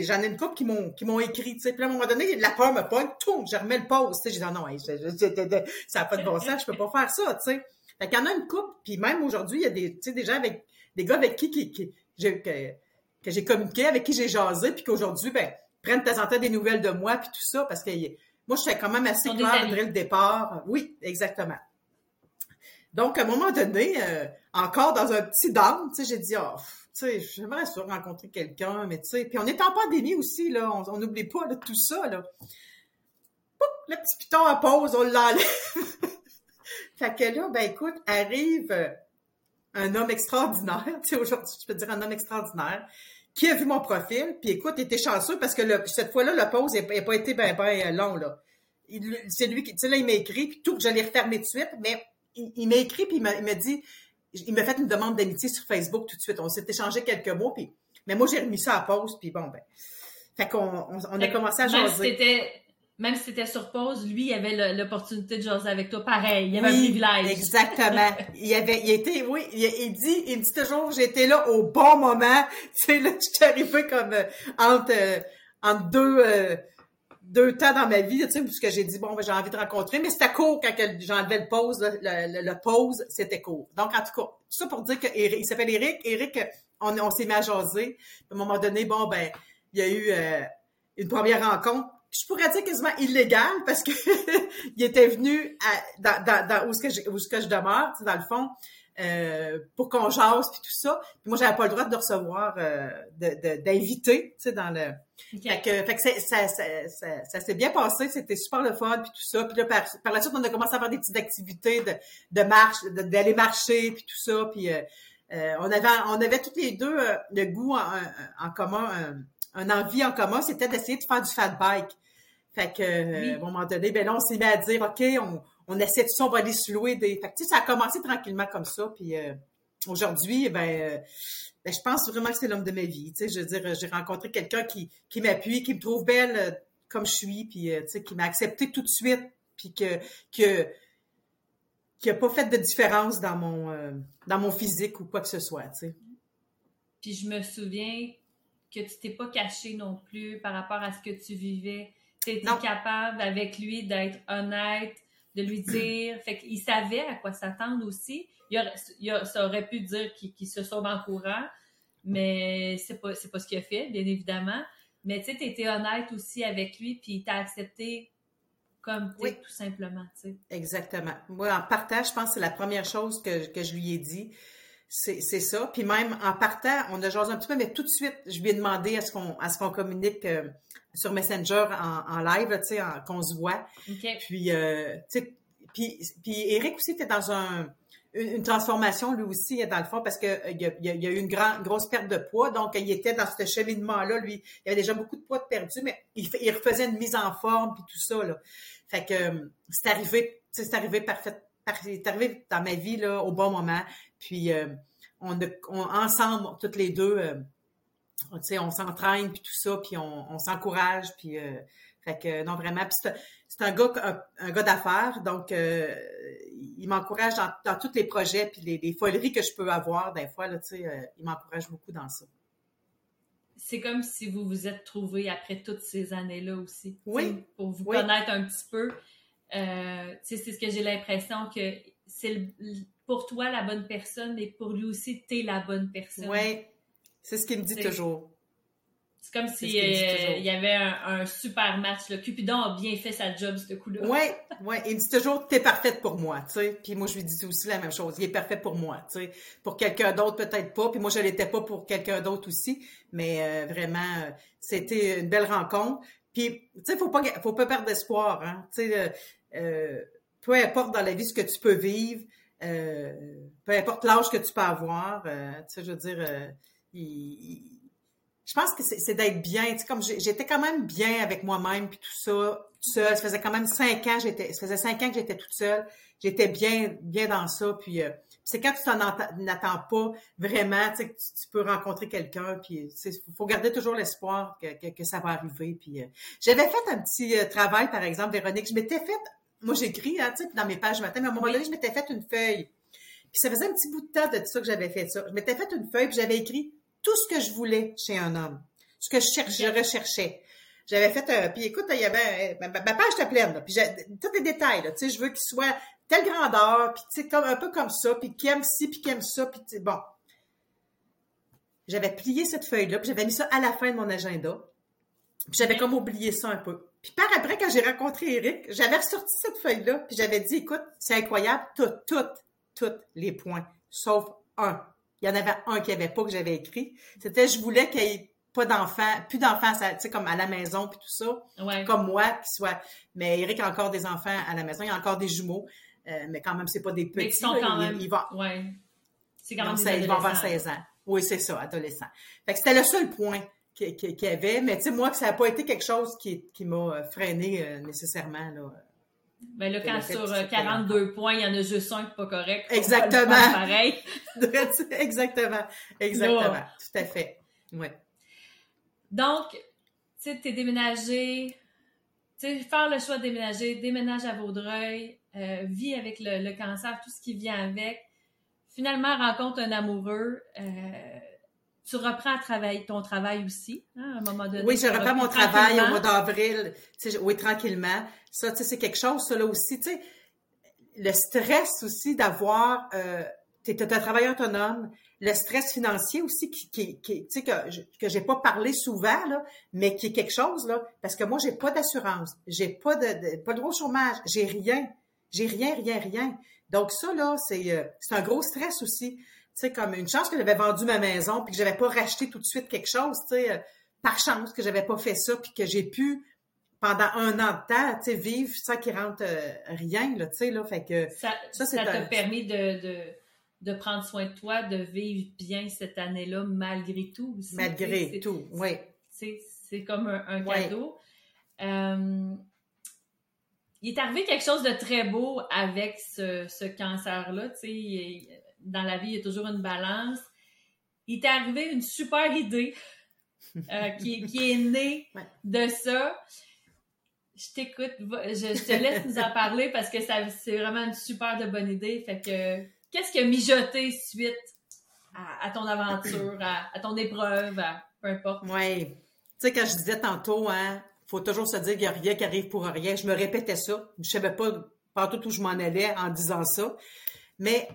Speaker 2: j'en ai, une couple qui m'ont qui m'ont écrit, tu sais, puis à un moment donné, la peur me pogne, tout, je remets le pause, tu sais, j'ai dit, ah non, ça n'a pas de bon sens, je peux pas faire ça, tu sais. Fait qu'il y en a une couple, puis même aujourd'hui, il y a des, tu sais, des gens avec, des gars avec qui, qui, qui que, que j'ai communiqué, avec qui j'ai jasé, puis qu'aujourd'hui, ben, prennent de temps en temps des nouvelles de moi, puis tout ça, parce que moi, je suis quand même assez claire dès le départ. Oui, exactement. Donc, à un moment donné, euh, encore dans un petit down, tu sais, j'ai dit, oh, sais, j'aimerais ça rencontrer quelqu'un, mais tu sais, puis on est en pandémie aussi, là, on n'oublie pas là, tout ça, là. Poup, le petit piton à pause, on l'enlève. <laughs> fait que là, ben écoute, arrive euh, un homme extraordinaire, tu sais, aujourd'hui, je peux dire un homme extraordinaire, qui a vu mon profil, puis écoute, il était chanceux parce que cette fois-là, la pause n'a pas été bien ben long, là. C'est lui qui, tu sais, là, il m'a écrit, puis tout, je l'ai refermé tout de suite, mais il, m'a écrit, puis il m'a dit, il m'a fait une demande d'amitié sur Facebook tout de suite. On s'est échangé quelques mots, puis, mais moi, j'ai remis ça à pause, puis bon, ben, fait qu'on on, a commencé à jaser
Speaker 1: même si c'était sur pause, lui, il avait l'opportunité de jaser avec toi. Pareil, il avait un privilège.
Speaker 2: Exactement. il avait, il était, oui, il, dit, il dit toujours, j'étais là au bon moment. <laughs> Tu sais, là, je suis arrivé comme euh, entre, euh, entre deux, euh, deux temps dans ma vie, tu sais, puisque j'ai dit, bon, ben, j'ai envie de rencontrer, mais c'était court quand j'enlevais le pause, le, le, pause, c'était court. Donc, en tout cas, tout ça pour dire que il s'appelle Eric. Eric, on, on s'est mis à jaser. À un moment donné, bon, ben, il y a eu une première rencontre je pourrais dire quasiment illégal parce que <laughs> il était venu dans, dans, dans, où ce que je, où ce que je demeure, dans le fond, euh, pour qu'on jase puis tout ça. Puis moi, j'avais pas le droit de recevoir euh, d'inviter, tu sais, dans le. Fait que, fait que ça, ça, ça, ça s'est bien passé, c'était super le fun puis tout ça. Puis là, par, par, la suite, on a commencé à faire des petites activités de, de marche, d'aller marcher puis tout ça. Puis euh, euh, on avait, on avait toutes les deux euh, le goût en, en commun. Un, envie en commun, c'était d'essayer de faire du fat bike. Fait que, euh, à un moment donné, ben là, on s'est mis à dire, OK, on, on essaie de ça, on va aller se louer des... Fait que, tu sais, ça a commencé tranquillement comme ça, puis euh, aujourd'hui, ben, euh, ben, je pense vraiment que c'est l'homme de ma vie, tu sais, je veux dire, j'ai rencontré quelqu'un qui, qui m'appuie, qui me trouve belle comme je suis, puis, tu sais, qui m'a accepté tout de suite, puis que, que qui a pas fait de différence dans mon dans mon physique ou quoi que ce soit, tu sais.
Speaker 1: Puis je me souviens que tu t'es pas caché non plus par rapport à ce que tu vivais T'étais capable avec lui d'être honnête, de lui dire. Fait qu'il savait à quoi s'attendre aussi. Il, aurait, ça aurait pu dire qu'il se sauve en courant, mais c'est pas, c'est pas ce qu'il a fait, bien évidemment. Mais tu sais, t'étais honnête aussi avec lui, puis il t'a accepté comme oui. tout simplement, tu sais.
Speaker 2: Exactement. Moi, en partage, je pense que c'est la première chose que, que je lui ai dit. C'est, c'est ça. Puis même en partant, on a jasé un petit peu, mais tout de suite, je lui ai demandé à ce qu'on, à ce qu'on communique euh, sur Messenger en, en live, tu sais, qu'on se voit. Puis, euh, puis, puis Eric aussi était dans un, une, transformation lui aussi dans le fond parce que euh, il, y a, eu une grande grosse perte de poids. Donc il était dans ce cheminement là lui. Il avait déjà beaucoup de poids de perdu mais il, il refaisait une mise en forme puis tout ça là. Fait que euh, c'est arrivé c'est arrivé parfait c'est arrivé dans ma vie là au bon moment puis euh, on, ensemble toutes les deux tu sais on s'entraîne puis tout ça puis on, s'encourage puis fait que non vraiment c'est un gars un, gars d'affaires donc il m'encourage dans, tous les projets puis les, foleries que je peux avoir des fois là tu sais euh, il m'encourage beaucoup dans ça.
Speaker 1: C'est comme si vous vous êtes trouvé après toutes ces années là aussi
Speaker 2: oui.
Speaker 1: pour vous connaître un petit peu. Euh, c'est ce que j'ai l'impression que c'est pour toi la bonne personne mais pour lui aussi tu es la bonne personne
Speaker 2: oui c'est ce qu'il me dit toujours
Speaker 1: c'est comme si euh, il y avait un, super match. Le Cupidon a bien fait sa job, ce coup-là.
Speaker 2: Oui, oui. Il me dit toujours, t'es parfaite pour moi, tu sais. Puis moi, je lui dis aussi la même chose. Il est parfait pour moi, tu sais. Pour quelqu'un d'autre, peut-être pas. Puis moi, je l'étais pas pour quelqu'un d'autre aussi. Mais euh, vraiment, euh, c'était une belle rencontre. Puis, tu sais, faut pas, faut pas perdre d'espoir, hein. Tu sais, peu importe dans la vie ce que tu peux vivre, peu importe l'âge que tu peux avoir, tu sais, je veux dire, il je pense que c'est d'être bien. Tu sais, comme j'étais quand même bien avec moi-même puis tout ça, tout. Ça faisait quand même cinq ans, j'étais, ça faisait cinq ans que j'étais toute seule. J'étais bien, bien dans ça. Puis euh, c'est quand tu t'en attends pas vraiment, tu, sais, que tu peux rencontrer quelqu'un. Puis il faut garder toujours l'espoir que, que, ça va arriver. Puis euh, j'avais fait un petit euh, travail, par exemple, Véronique. Je m'étais fait, moi j'écris, hein, tu sais, dans mes pages matin, mais à un moment donné, je m'étais fait une feuille. Puis ça faisait un petit bout de temps de ça que j'avais fait ça. Je m'étais fait une feuille, puis j'avais écrit tout ce que je voulais chez un homme, ce que je, cherchais, je recherchais. J'avais fait un, puis écoute, il y avait, ma, page était pleine, puis tous les détails, tu sais, je veux qu'il soit telle grandeur, puis tu sais, comme, un peu comme ça, puis qui aime ci, puis qui aime ça, puis bon. J'avais plié cette feuille-là, puis j'avais mis ça à la fin de mon agenda. Puis j'avais comme oublié ça un peu. Puis par après, quand j'ai rencontré Eric, j'avais ressorti cette feuille-là, puis j'avais dit, écoute, c'est incroyable, tout, tout, tous les points, sauf un. Il y en avait un qui avait pas que j'avais écrit. C'était je voulais qu'il y ait pas d'enfants, plus d'enfants, tu sais, comme à la maison puis tout ça. Comme moi, qui soit. Mais Eric a encore des enfants à la maison, il y a encore des jumeaux. Euh, mais quand même, c'est pas des petits. Mais
Speaker 1: ils sont quand même. ouais. C'est quand même des
Speaker 2: Ils vont avoir 16 ans. Oui, c'est ça, adolescent. Fait que c'était le seul point qu'il y avait. Mais tu sais, moi, ça n'a pas été quelque chose qui, qui m'a freiné euh, nécessairement, là.
Speaker 1: Ben là, quand sur 42 euh, points, il y en a juste un qui pas correct.
Speaker 2: Exactement. Pareil. <laughs> Exactement. Exactement. Tout à fait. Ouais.
Speaker 1: Donc, tu sais, t'es déménagé, tu sais, faire le choix de déménager, déménage à Vaudreuil, euh, vie avec le, cancer, tout ce qui vient avec. Finalement, rencontre un amoureux. Euh, tu reprends travail, ton travail aussi, hein, à un moment donné.
Speaker 2: Oui, je reprends mon travail au mois d'avril. Oui, tranquillement. Ça, c'est quelque chose, ça, là aussi. Tu sais, le stress aussi d'avoir... Euh, tu es un travailleur autonome, le stress financier aussi qui, qui, qui tu sais que que j'ai pas parlé souvent là, mais qui est quelque chose là parce que moi j'ai pas d'assurance, j'ai pas de, pas de gros chômage, j'ai rien, j'ai rien rien rien. Donc ça là c'est euh, c'est un gros stress aussi sais, comme une chance que j'avais vendu ma maison puis que j'avais pas racheté tout de suite quelque chose, tu sais, euh, par chance que j'avais pas fait ça puis que j'ai pu pendant un an de temps, tu sais, vivre sans qu'il rentre euh, rien, là, tu sais, là, fait que
Speaker 1: ça, ça, ça t'a permis de, de, de, prendre soin de toi, de vivre bien cette année-là malgré tout aussi.
Speaker 2: Malgré tout, oui.
Speaker 1: C'est comme un, cadeau. Euh, il est arrivé quelque chose de très beau avec ce, ce cancer-là, tu sais, dans la vie, il y a toujours une balance. Il t'est arrivé une super idée euh, qui, qui, est née <laughs> de ça. Je t'écoute, je, te laisse nous en parler parce que c'est vraiment une super de bonne idée. Fait que, qu'est-ce qui a mijoté suite à, ton aventure, à, ton épreuve, à, peu importe?
Speaker 2: Oui. Tu sais, quand je disais tantôt, hein, faut toujours se dire qu'il n'y a rien qui arrive pour rien. Je me répétais ça. Je savais pas partout où je m'en allais en disant ça. Mais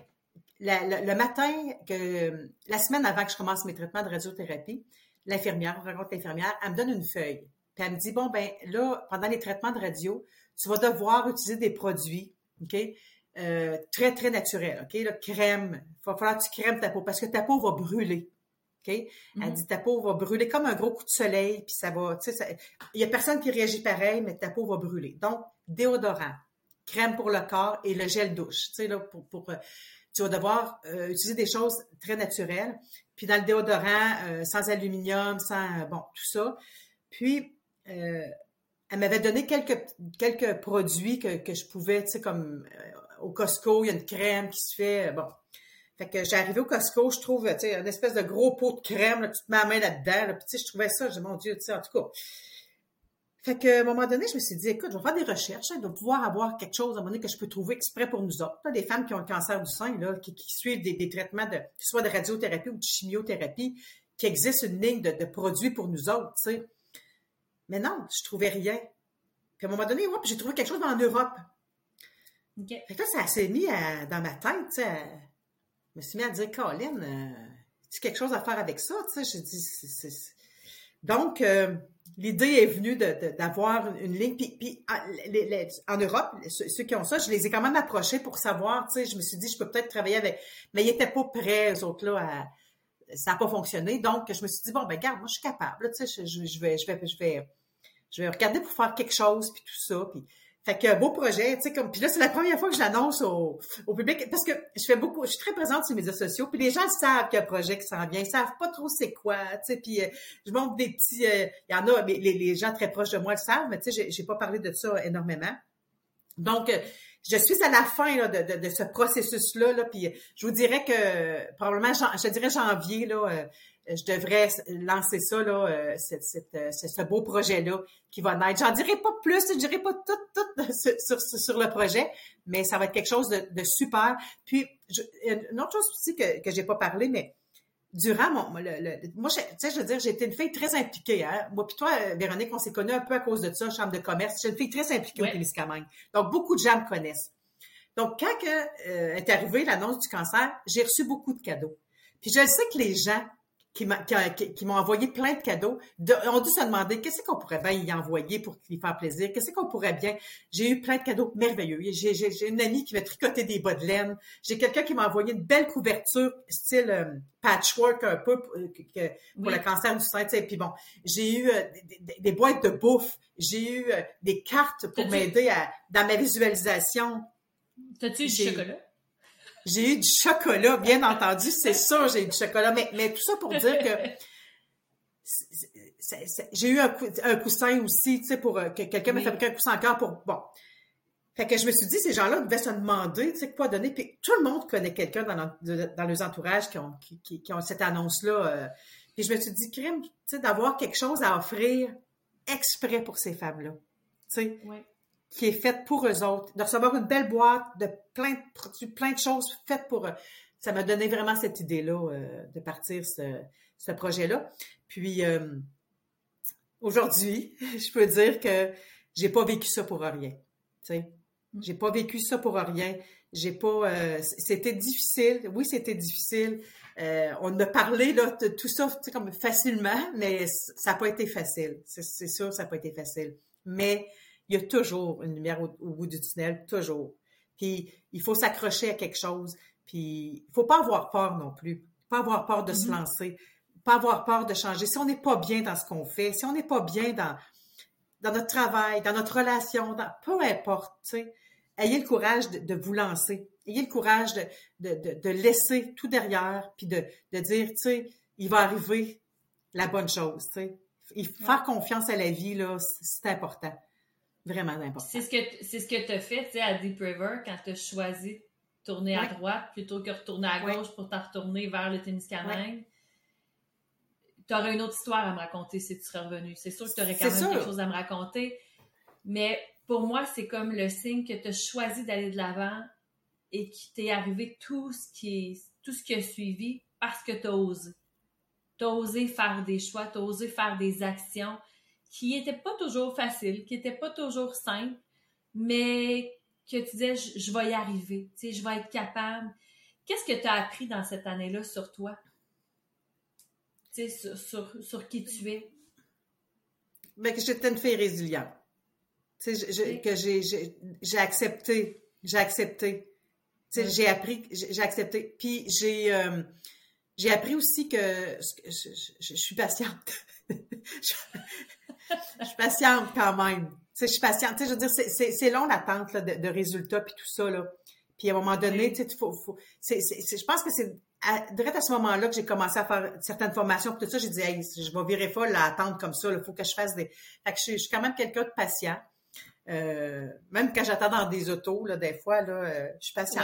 Speaker 2: le matin, que, la semaine avant que je commence mes traitements de radiothérapie, l'infirmière, on rencontre l'infirmière, elle me donne une feuille. Puis elle me dit, bon, ben là, pendant les traitements de radio, tu vas devoir utiliser des produits, OK? Euh, très, très naturels, OK? La crème. Il va falloir que tu crèmes ta peau parce que ta peau va brûler. OK? Elle mm-hmm. dit ta peau va brûler comme un gros coup de soleil, puis ça va, tu sais, il y a personne qui réagit pareil, mais ta peau va brûler. Donc, déodorant, crème pour le corps et le gel douche, tu sais, là, pour, pour euh, tu vas devoir euh, utiliser des choses très naturelles. Puis dans le déodorant, euh, sans aluminium, sans bon, tout ça. Puis elle m'avait donné quelques quelques produits que, que je pouvais, tu sais, comme au Costco, il y a une crème qui se fait. Bon. Fait que arrivé au Costco, je trouve, tu sais, une espèce de gros pot de crème, là, tu te mets la main là-dedans, puis tu sais, je trouvais ça, j'ai mon Dieu, tu sais, en tout cas. Fait qu'à un moment donné, je me suis dit, écoute, je vais faire des recherches, hein, de pouvoir avoir quelque chose à un moment donné que je peux trouver exprès pour nous autres. des femmes qui ont un cancer du sein, là, qui, suivent des, traitements de, soit de radiothérapie ou de chimiothérapie, qui existe une ligne de, produits pour nous autres, tu sais. Mais non, je trouvais rien. Puis à un moment donné, ouais, j'ai trouvé quelque chose en Europe. Fait que là, ça s'est mis dans ma tête, tu sais. Je me suis mis à dire, Colin, euh, tu quelque chose à faire avec ça, tu sais? J'ai dit, c'est... Donc, euh, l'idée est venue d'avoir une, ligne. Puis, ah, en Europe, ceux, qui ont ça, je les ai quand même approchés pour savoir, tu sais, je me suis dit, je peux peut-être travailler avec... Mais ils n'étaient pas prêts, eux autres-là, ça n'a pas fonctionné. Donc, je me suis dit, bon, ben, regarde, moi, je suis capable, tu sais, je, je, vais, je, vais, je, vais, je vais regarder pour faire quelque chose, puis tout ça. Puis, fait que beau projet, tu sais comme puis là c'est la première fois que je l'annonce au, au, public parce que je fais beaucoup, je suis très présente sur les médias sociaux, puis les gens savent qu'il y a un projet qui s'en vient, ils savent pas trop c'est quoi, tu sais puis euh, je montre des petits euh, il y en a mais les, les, gens très proches de moi le savent, mais tu sais j'ai pas parlé de ça énormément. Donc euh, je suis à la fin là, de, de, de, ce processus-là, là, puis je vous dirais que probablement, je dirais janvier, là, je devrais lancer ça, là, euh, euh, ce beau projet-là qui va naître. J'en dirai pas plus, je dirai pas tout, tout <laughs> sur, sur, le projet, mais ça va être quelque chose de, super. Puis, une autre chose aussi que, que j'ai pas parlé, mais durant mon, le, moi, tu sais, je veux dire, j'ai été une fille très impliquée. Hein? Moi, puis toi, Véronique, on s'est connus un peu à cause de ça, chambre de commerce. J'ai une fille très impliquée au Témiscamingue. Donc, beaucoup de gens me connaissent. Donc, quand que, euh, est arrivée l'annonce du cancer, j'ai reçu beaucoup de cadeaux. Puis je sais que les gens qui m'ont envoyé plein de cadeaux, ont dû se demander qu'est-ce qu'on pourrait bien y envoyer pour lui faire plaisir, qu'est-ce qu'on pourrait bien? J'ai eu plein de cadeaux merveilleux. J'ai une amie qui m'a tricoté des bas de laine. J'ai quelqu'un qui m'a envoyé une belle couverture style euh, patchwork un peu pour, euh, le cancer du sein. Puis bon, j'ai eu euh, des, boîtes de bouffe. J'ai eu des cartes pour m'aider dans ma visualisation.
Speaker 1: T'as-tu eu du chocolat?
Speaker 2: J'ai eu du chocolat, bien entendu, c'est sûr, j'ai eu du chocolat, mais, mais tout ça pour dire que j'ai eu un, un, coussin aussi, tu sais, pour euh, que quelqu'un m'a fabriqué un coussin encore pour, bon. Fait que je me suis dit, ces gens-là devaient se demander, tu sais, quoi donner. Puis tout le monde connaît quelqu'un dans, dans leurs entourages qui ont, qui, qui, ont cette annonce-là. Euh. puis je me suis dit, crime, tu sais, d'avoir quelque chose à offrir exprès pour ces femmes-là. Tu sais.
Speaker 1: Oui
Speaker 2: qui est faite pour eux autres, de recevoir une belle boîte de plein de produits, plein de choses faites pour eux. Ça m'a donné vraiment cette idée-là euh, de partir ce, ce projet-là. Puis euh, aujourd'hui, <laughs> je peux dire que j'ai pas vécu ça pour rien. Tu sais, mm. j'ai pas vécu ça pour rien. J'ai pas. Euh, c'était difficile. Oui, c'était difficile. on a parlé là, de tout ça, comme facilement, mais ça n'a pas été facile. C'est sûr, ça n'a pas été facile. Mais il y a toujours une lumière au, bout du tunnel, toujours. Puis il faut s'accrocher à quelque chose. Puis il faut pas avoir peur non plus. Pas avoir peur de se mm-hmm. lancer. Pas avoir peur de changer. Si on n'est pas bien dans ce qu'on fait, si on n'est pas bien dans, dans notre travail, dans notre relation, dans, peu importe, ayez le courage de, vous lancer. Ayez le courage de, de, de, laisser tout derrière, puis de, de dire, tu sais, il va arriver la bonne chose, tu sais. Faire confiance à la vie, là, c'est important. Vraiment important.
Speaker 1: C'est ce que c'est ce que tu as fait tu sais, à Deep River quand tu as choisi de tourner à droite plutôt que de retourner à gauche pour t'en retourner vers le tennis canal. Tu aurais une autre histoire à me raconter si tu serais revenu. C'est sûr que tu aurais quand même quelque chose à me raconter. Mais pour moi, c'est comme le signe que tu as choisi d'aller de l'avant et qu'il t'est arrivé tout ce qui tout ce qui a suivi parce que tu as osé. Tu as osé faire des choix, tu as osé faire des actions qui n'était pas toujours facile, qui n'était pas toujours simple, mais que tu disais, je, vais y arriver, tu sais, je vais être capable. Qu'est-ce que tu as appris dans cette année-là sur toi? Tu sais, sur, sur, qui tu es?
Speaker 2: Ben, que j'étais une fille résiliente. Tu sais, que j'ai accepté, j'ai accepté. Tu sais, j'ai appris, j'ai accepté. Puis j'ai euh, j'ai appris aussi que je suis patiente. <laughs> je suis patiente quand même. Je suis patiente. Je veux dire, c'est long l'attente de, de, résultats puis tout ça, là. Puis à un moment donné, tu faut, faut je pense que c'est à, direct à ce moment-là que j'ai commencé à faire certaines formations. Puis tout ça, j'ai dit, hey, je vais virer folle à attendre comme ça. Il faut que je fasse des. Fait que je, suis quand même quelqu'un de patient. Euh, même quand j'attends dans des autos, là, des fois, là, euh, je suis patient.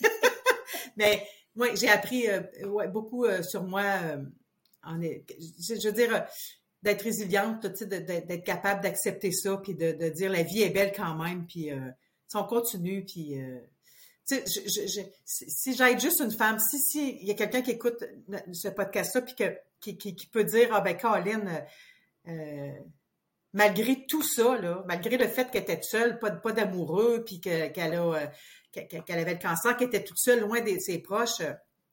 Speaker 2: <laughs> Mais moi, j'ai appris euh, ouais, beaucoup beaucoup sur moi. En, je veux dire, d'être résiliente, d'être capable d'accepter ça, puis de, dire la vie est belle quand même, puis si on continue, puis je, je, si j'aide juste une femme, si si il y a quelqu'un qui écoute ce podcast-là puis que qui, peut dire ah ben Caroline, euh, euh, malgré tout ça là, malgré le fait qu'elle était seule, pas pas d'amoureux, puis qu'elle euh, qu'elle avait le cancer, qu'elle était toute seule loin de ses proches,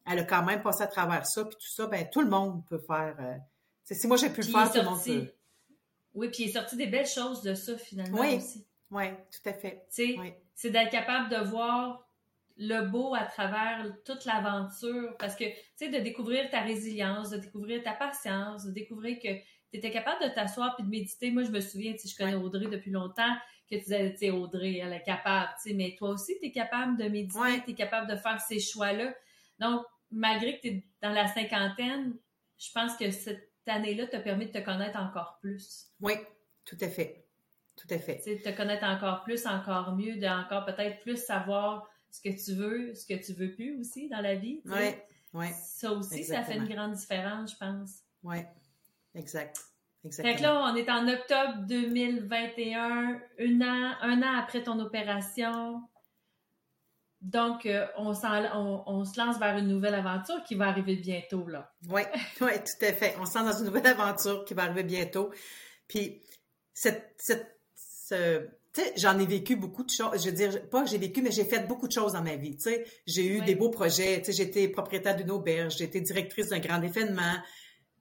Speaker 2: elle a quand même passé à travers ça puis tout ça, ben tout le monde peut faire. Si moi j'ai pu le faire, tout le monde peut.
Speaker 1: Oui, puis il est sorti des belles choses de ça finalement
Speaker 2: oui.
Speaker 1: aussi.
Speaker 2: Oui, tout à fait.
Speaker 1: Oui. C'est d'être capable de voir le beau à travers toute l'aventure. Parce que, tu sais, de découvrir ta résilience, de découvrir ta patience, de découvrir que tu étais capable de t'asseoir puis de méditer. Moi, je me souviens, si je connais Audrey depuis longtemps, que tu disais, tu sais, Audrey, elle est capable, tu sais, mais toi aussi, tu es capable de méditer, tu es capable de faire ces choix-là. Donc, malgré que tu es dans la cinquantaine, je pense que cette année-là t'a permis de te connaître encore plus.
Speaker 2: Oui, tout à fait. Tout à fait.
Speaker 1: Tu sais, te connaître encore plus, encore mieux, de encore peut-être plus savoir ce que tu veux, ce que tu veux plus aussi dans la vie.
Speaker 2: Oui, oui.
Speaker 1: Ça aussi, ça fait une grande différence, je pense.
Speaker 2: Oui, exact. Exactement.
Speaker 1: Fait que là, on est en octobre 2021, un an, un an après ton opération. Donc, euh, on, on, on, se lance vers une nouvelle aventure qui va arriver bientôt, là.
Speaker 2: Oui, <laughs> oui, tout à fait. On se lance dans une nouvelle aventure qui va arriver bientôt. Puis, cette, cette, ce, tu sais, j'en ai vécu beaucoup de choses. Je veux dire, pas que j'ai vécu, mais j'ai fait beaucoup de choses dans ma vie. Tu sais, j'ai eu des beaux projets. Tu sais, j'étais propriétaire d'une auberge, j'étais directrice d'un grand événement.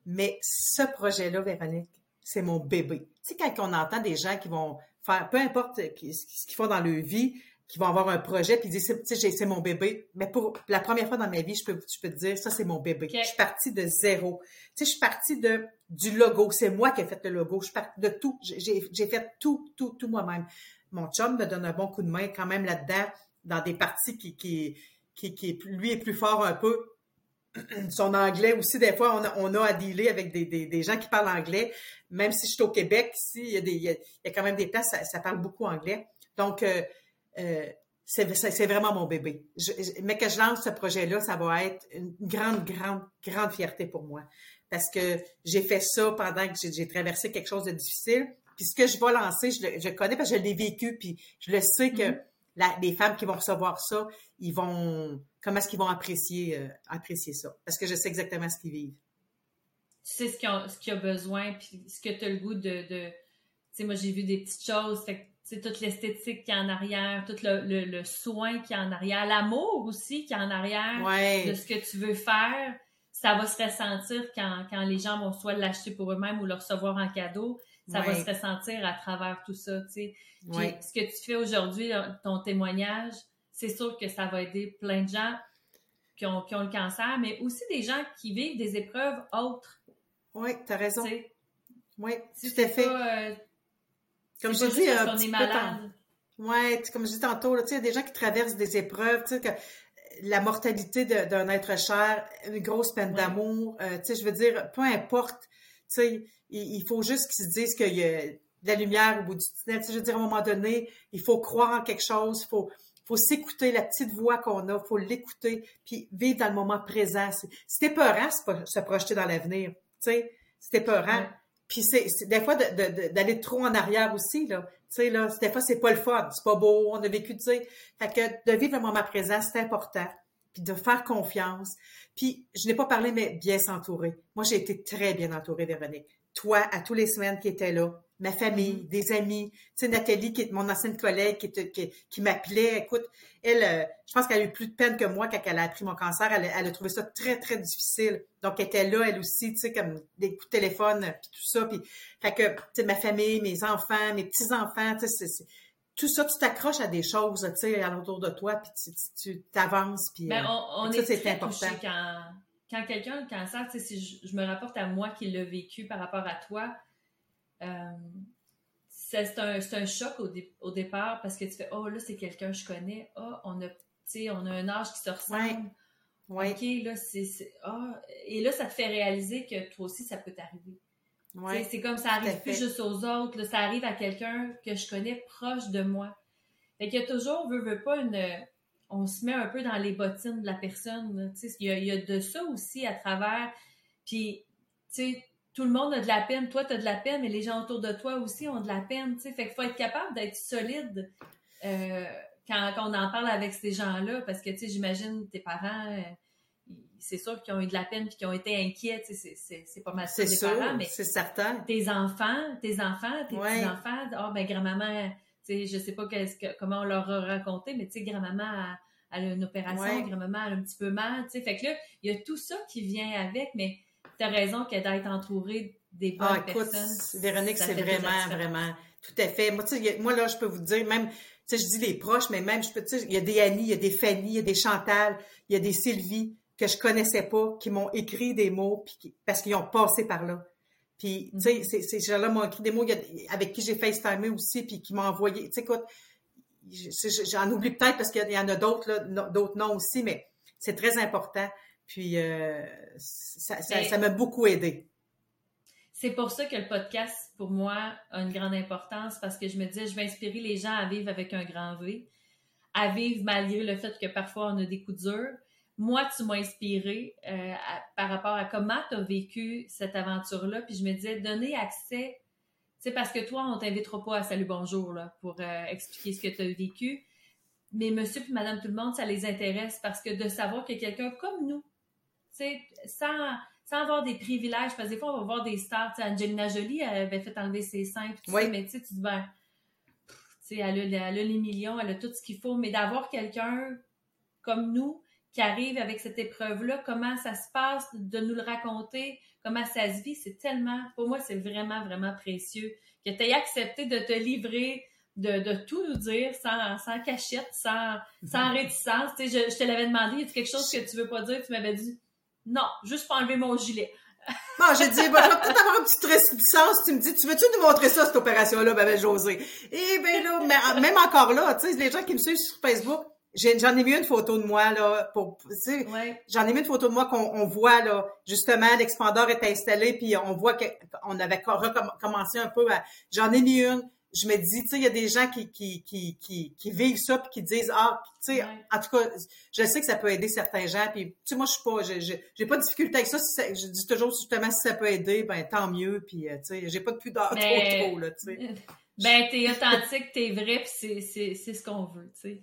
Speaker 2: Mais ce projet-là, Véronique, c'est mon bébé. Tu sais, quand on entend des gens qui vont faire, peu importe ce qu'ils font dans leur vie, qui vont avoir un projet puis disent tu sais c'est mon bébé. Mais pour la première fois dans ma vie je peux je peux te dire ça c'est mon bébé. Je suis partie de zéro. Tu sais je suis partie de du logo. C'est moi qui ai fait le logo. Je suis partie de tout. J'ai fait tout tout tout moi-même. Mon chum me donne un bon coup de main quand même là-dedans dans des parties qui qui qui, qui lui est plus fort un peu. <clears throat> Son anglais aussi, des fois, on a, on a à dealer avec des, des, des, gens qui parlent anglais. Même si je suis au Québec, ici, il y a, des, il y a, quand même des places, ça, ça parle beaucoup anglais. Donc, euh, euh, c'est vraiment mon bébé. mais que je lance ce projet-là, ça va être une grande, grande, grande fierté pour moi. Parce que j'ai fait ça pendant que j'ai traversé quelque chose de difficile. Puis ce que je vais lancer, je le je connais parce que je l'ai vécu, puis je le sais que mm-hmm. les femmes qui vont recevoir ça, ils vont comment est-ce qu'ils vont apprécier euh, apprécier ça? Parce que je sais exactement ce qu'ils vivent.
Speaker 1: Tu sais ce qu'il y, a besoin puis ce que tu as le goût de, de... tu sais moi j'ai vu des petites choses fait c'est toute l'esthétique qui est en arrière, tout le, le, soin qui est en arrière, l'amour aussi qui est en arrière de ce que tu veux faire. Ça va se ressentir quand, quand les gens vont soit l'acheter pour eux-mêmes ou le recevoir en cadeau. Ça va se ressentir à travers tout ça, tu sais. ce que tu fais aujourd'hui, ton témoignage, c'est sûr que ça va aider plein de gens qui ont, qui ont le cancer, mais aussi des gens qui vivent des épreuves autres.
Speaker 2: Oui, tu as raison. Oui, tout à fait.
Speaker 1: Euh,
Speaker 2: comme je dis, un petit peu Ouais, comme je dis tantôt, il y a des gens qui traversent des épreuves, tu sais, que la mortalité d'un être cher, une grosse peine d'amour, euh, tu sais, je veux dire, peu importe, tu sais, il, faut juste qu'ils se disent qu'il y a de la lumière au bout du tunnel. Tu sais, je veux dire, à un moment donné, il faut croire en quelque chose, il faut, faut s'écouter la petite voix qu'on a, il faut l'écouter, puis vivre dans le moment présent. C'était peurant, se projeter dans l'avenir, tu sais, c'était peurant. Puis c'est des fois d'aller trop en arrière aussi là. Tu sais là, des fois c'est pas le fun, c'est pas beau, on a vécu, tu sais. Fait que de vivre le moment présent, c'est important. Puis de faire confiance. Puis je n'ai pas parlé mais bien s'entourer. Moi j'ai été très bien entourée Véronique. Toi à tous les semaines qui étais là, ma famille, mm-hmm. des amis. Tu sais, Nathalie, qui est mon ancienne collègue, qui, qui, qui m'appelait. Écoute, elle, euh, je pense qu'elle a eu plus de peine que moi quand elle a appris mon cancer. Elle, elle, a trouvé ça très, très difficile. Donc, elle était là, elle aussi, tu sais, comme des coups de téléphone, puis tout ça. Puis, fait que, tu sais, ma famille, mes enfants, mes petits-enfants, tu sais, tout ça, tu t'accroches à des choses, tu sais, autour de toi, puis tu t'avances, puis
Speaker 1: ben, on, euh, est ça, c'est important. Quand, quand quelqu'un a le cancer, tu sais, si je, je me rapporte à moi qui l'ai vécu par rapport à toi, euh, c'est un, un, choc au, au, départ parce que tu fais oh là c'est quelqu'un que je connais. Oh on a on a un âge qui se ressemble.
Speaker 2: Ouais.
Speaker 1: ok là c'est oh. et là ça te fait réaliser que toi aussi ça peut t'arriver.
Speaker 2: Ouais.
Speaker 1: c'est comme ça arrive plus juste aux autres là, ça arrive à quelqu'un que je connais proche de moi. Fait qu'il y a toujours veut veut pas une on se met un peu dans les bottines de la personne tu sais il y, a, il y a de ça aussi à travers. Puis tu sais tout le monde a de la peine. Toi, tu as de la peine, mais les gens autour de toi aussi ont de la peine. Fait qu'il faut être capable d'être solide euh, quand, on en parle avec ces gens-là. Parce que j'imagine tes parents, euh, c'est sûr qu'ils ont eu de la peine et qu'ils ont été inquiets. C'est pas mal
Speaker 2: ça,
Speaker 1: des
Speaker 2: parents. mais c'est certain.
Speaker 1: Tes enfants, tes enfants, tes petits-enfants, oh, ben, grand-maman, je sais pas comment on leur a raconté, mais tu sais, grand-maman a, a, une opération, grand-maman a un petit peu mal. Fait que là, il y a tout ça qui vient avec, mais tu as raison que d'être entouré des bonnes ah, écoute, personnes.
Speaker 2: Véronique, c'est vraiment, vraiment, tout à fait. Moi, moi, là, je peux vous dire, même, tu sais, je dis les proches, mais même, je peux, tu sais, il y a des Annie, il y a des Fanny, il y a des Chantal, il y a des Sylvie que je connaissais pas, qui m'ont écrit des mots puis parce qu'ils ont passé par là. Puis, tu sais, mm-hmm. ces gens-là m'ont écrit des mots avec qui j'ai FaceTimé aussi, puis qui m'ont envoyé. Tu sais, écoute, j'en oublie peut-être parce qu'il y en a d'autres, d'autres noms aussi, mais c'est très important. Puis euh, ça, ça, m'a beaucoup aidé.
Speaker 1: C'est pour ça que le podcast, pour moi, a une grande importance parce que je me disais, je vais inspirer les gens à vivre avec un grand V, à vivre malgré le fait que parfois on a des coups durs. Moi, tu m'as inspiré euh, par rapport à comment tu as vécu cette aventure-là. Puis je me disais, donner accès, c'est parce que toi, on t'invitera pas à Salut Bonjour là, pour euh, expliquer ce que tu as vécu. Mais monsieur et madame tout le monde, ça les intéresse parce que de savoir que quelqu'un comme nous, sans, sans avoir des privilèges, parce que des fois, on va voir des stars, Angelina Jolie, elle avait fait enlever ses seins, tout ça, mais tu te dis, ben, elle a, elle a les millions, elle a tout ce qu'il faut, mais d'avoir quelqu'un comme nous qui arrive avec cette épreuve-là, comment ça se passe, de nous le raconter, comment ça se vit, c'est tellement, pour moi, c'est vraiment, vraiment précieux que tu aies accepté de te livrer, de, de tout nous dire sans, sans cachette, sans, sans <laughs> réticence. Tu sais, je, je te l'avais demandé, y a quelque chose que tu veux pas dire? Tu m'avais dit, non, juste pour enlever mon gilet. <laughs>
Speaker 2: Bon, j'ai dit, bah, je vais peut-être avoir une petite réticence. Tu me dis, tu veux-tu nous montrer ça, cette opération-là, ben, ben José? Eh ben là, même encore là, tu sais, les gens qui me suivent sur Facebook, j'en ai mis une photo de moi, là, pour, tu sais, j'en ai mis une photo de moi qu'on voit, là, justement, l'expandeur est installé, puis on voit qu'on avait recommencé un peu j'en ai mis une, je me dis, tu sais, il y a des gens qui, qui, qui, qui, qui vivent ça puis qui disent, ah, tu sais, en tout cas, je sais que ça peut aider certains gens. Puis, tu sais, moi, je suis pas, j'ai pas de difficulté avec ça. je dis toujours, justement, si ça peut aider, ben tant mieux. Puis, euh, tu sais, j'ai pas de pudeur trop, trop, là, tu sais. <laughs>
Speaker 1: Ben, t'es authentique, t'es vrai, puis c'est ce qu'on veut, tu sais.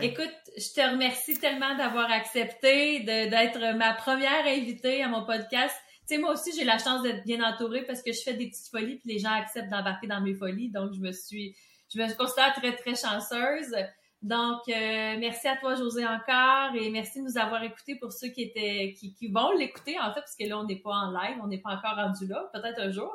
Speaker 1: Écoute, je te remercie tellement d'avoir accepté d'être ma première invitée à mon podcast sais, moi aussi, j'ai la chance d'être bien entourée parce que je fais des petites folies puis les gens acceptent d'embarquer dans mes folies. Donc, je me suis, je me considère très, très chanceuse. Donc, euh, merci à toi, José, encore, et merci de nous avoir écoutés pour ceux qui étaient, qui, qui vont l'écouter, en fait, parce que là, on n'est pas en live, on n'est pas encore rendu là, peut-être un jour.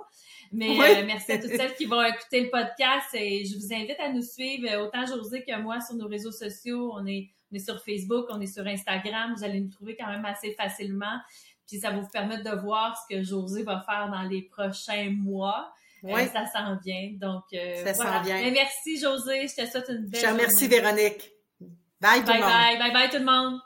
Speaker 1: Mais euh, merci à toutes celles qui vont écouter le podcast et je vous invite à nous suivre, autant José que moi, sur nos réseaux sociaux. On est, on est sur Facebook, on est sur Instagram, vous allez nous trouver quand même assez facilement. Puis ça va vous permettre de voir ce que José va faire dans les prochains mois. Euh, oui. ça s'en vient. Donc, euh, ça s'en vient. Mais merci, José. Je te souhaite une belle
Speaker 2: Je te remercie, Véronique. Bye, tout le monde.
Speaker 1: Bye, bye, bye, tout le monde.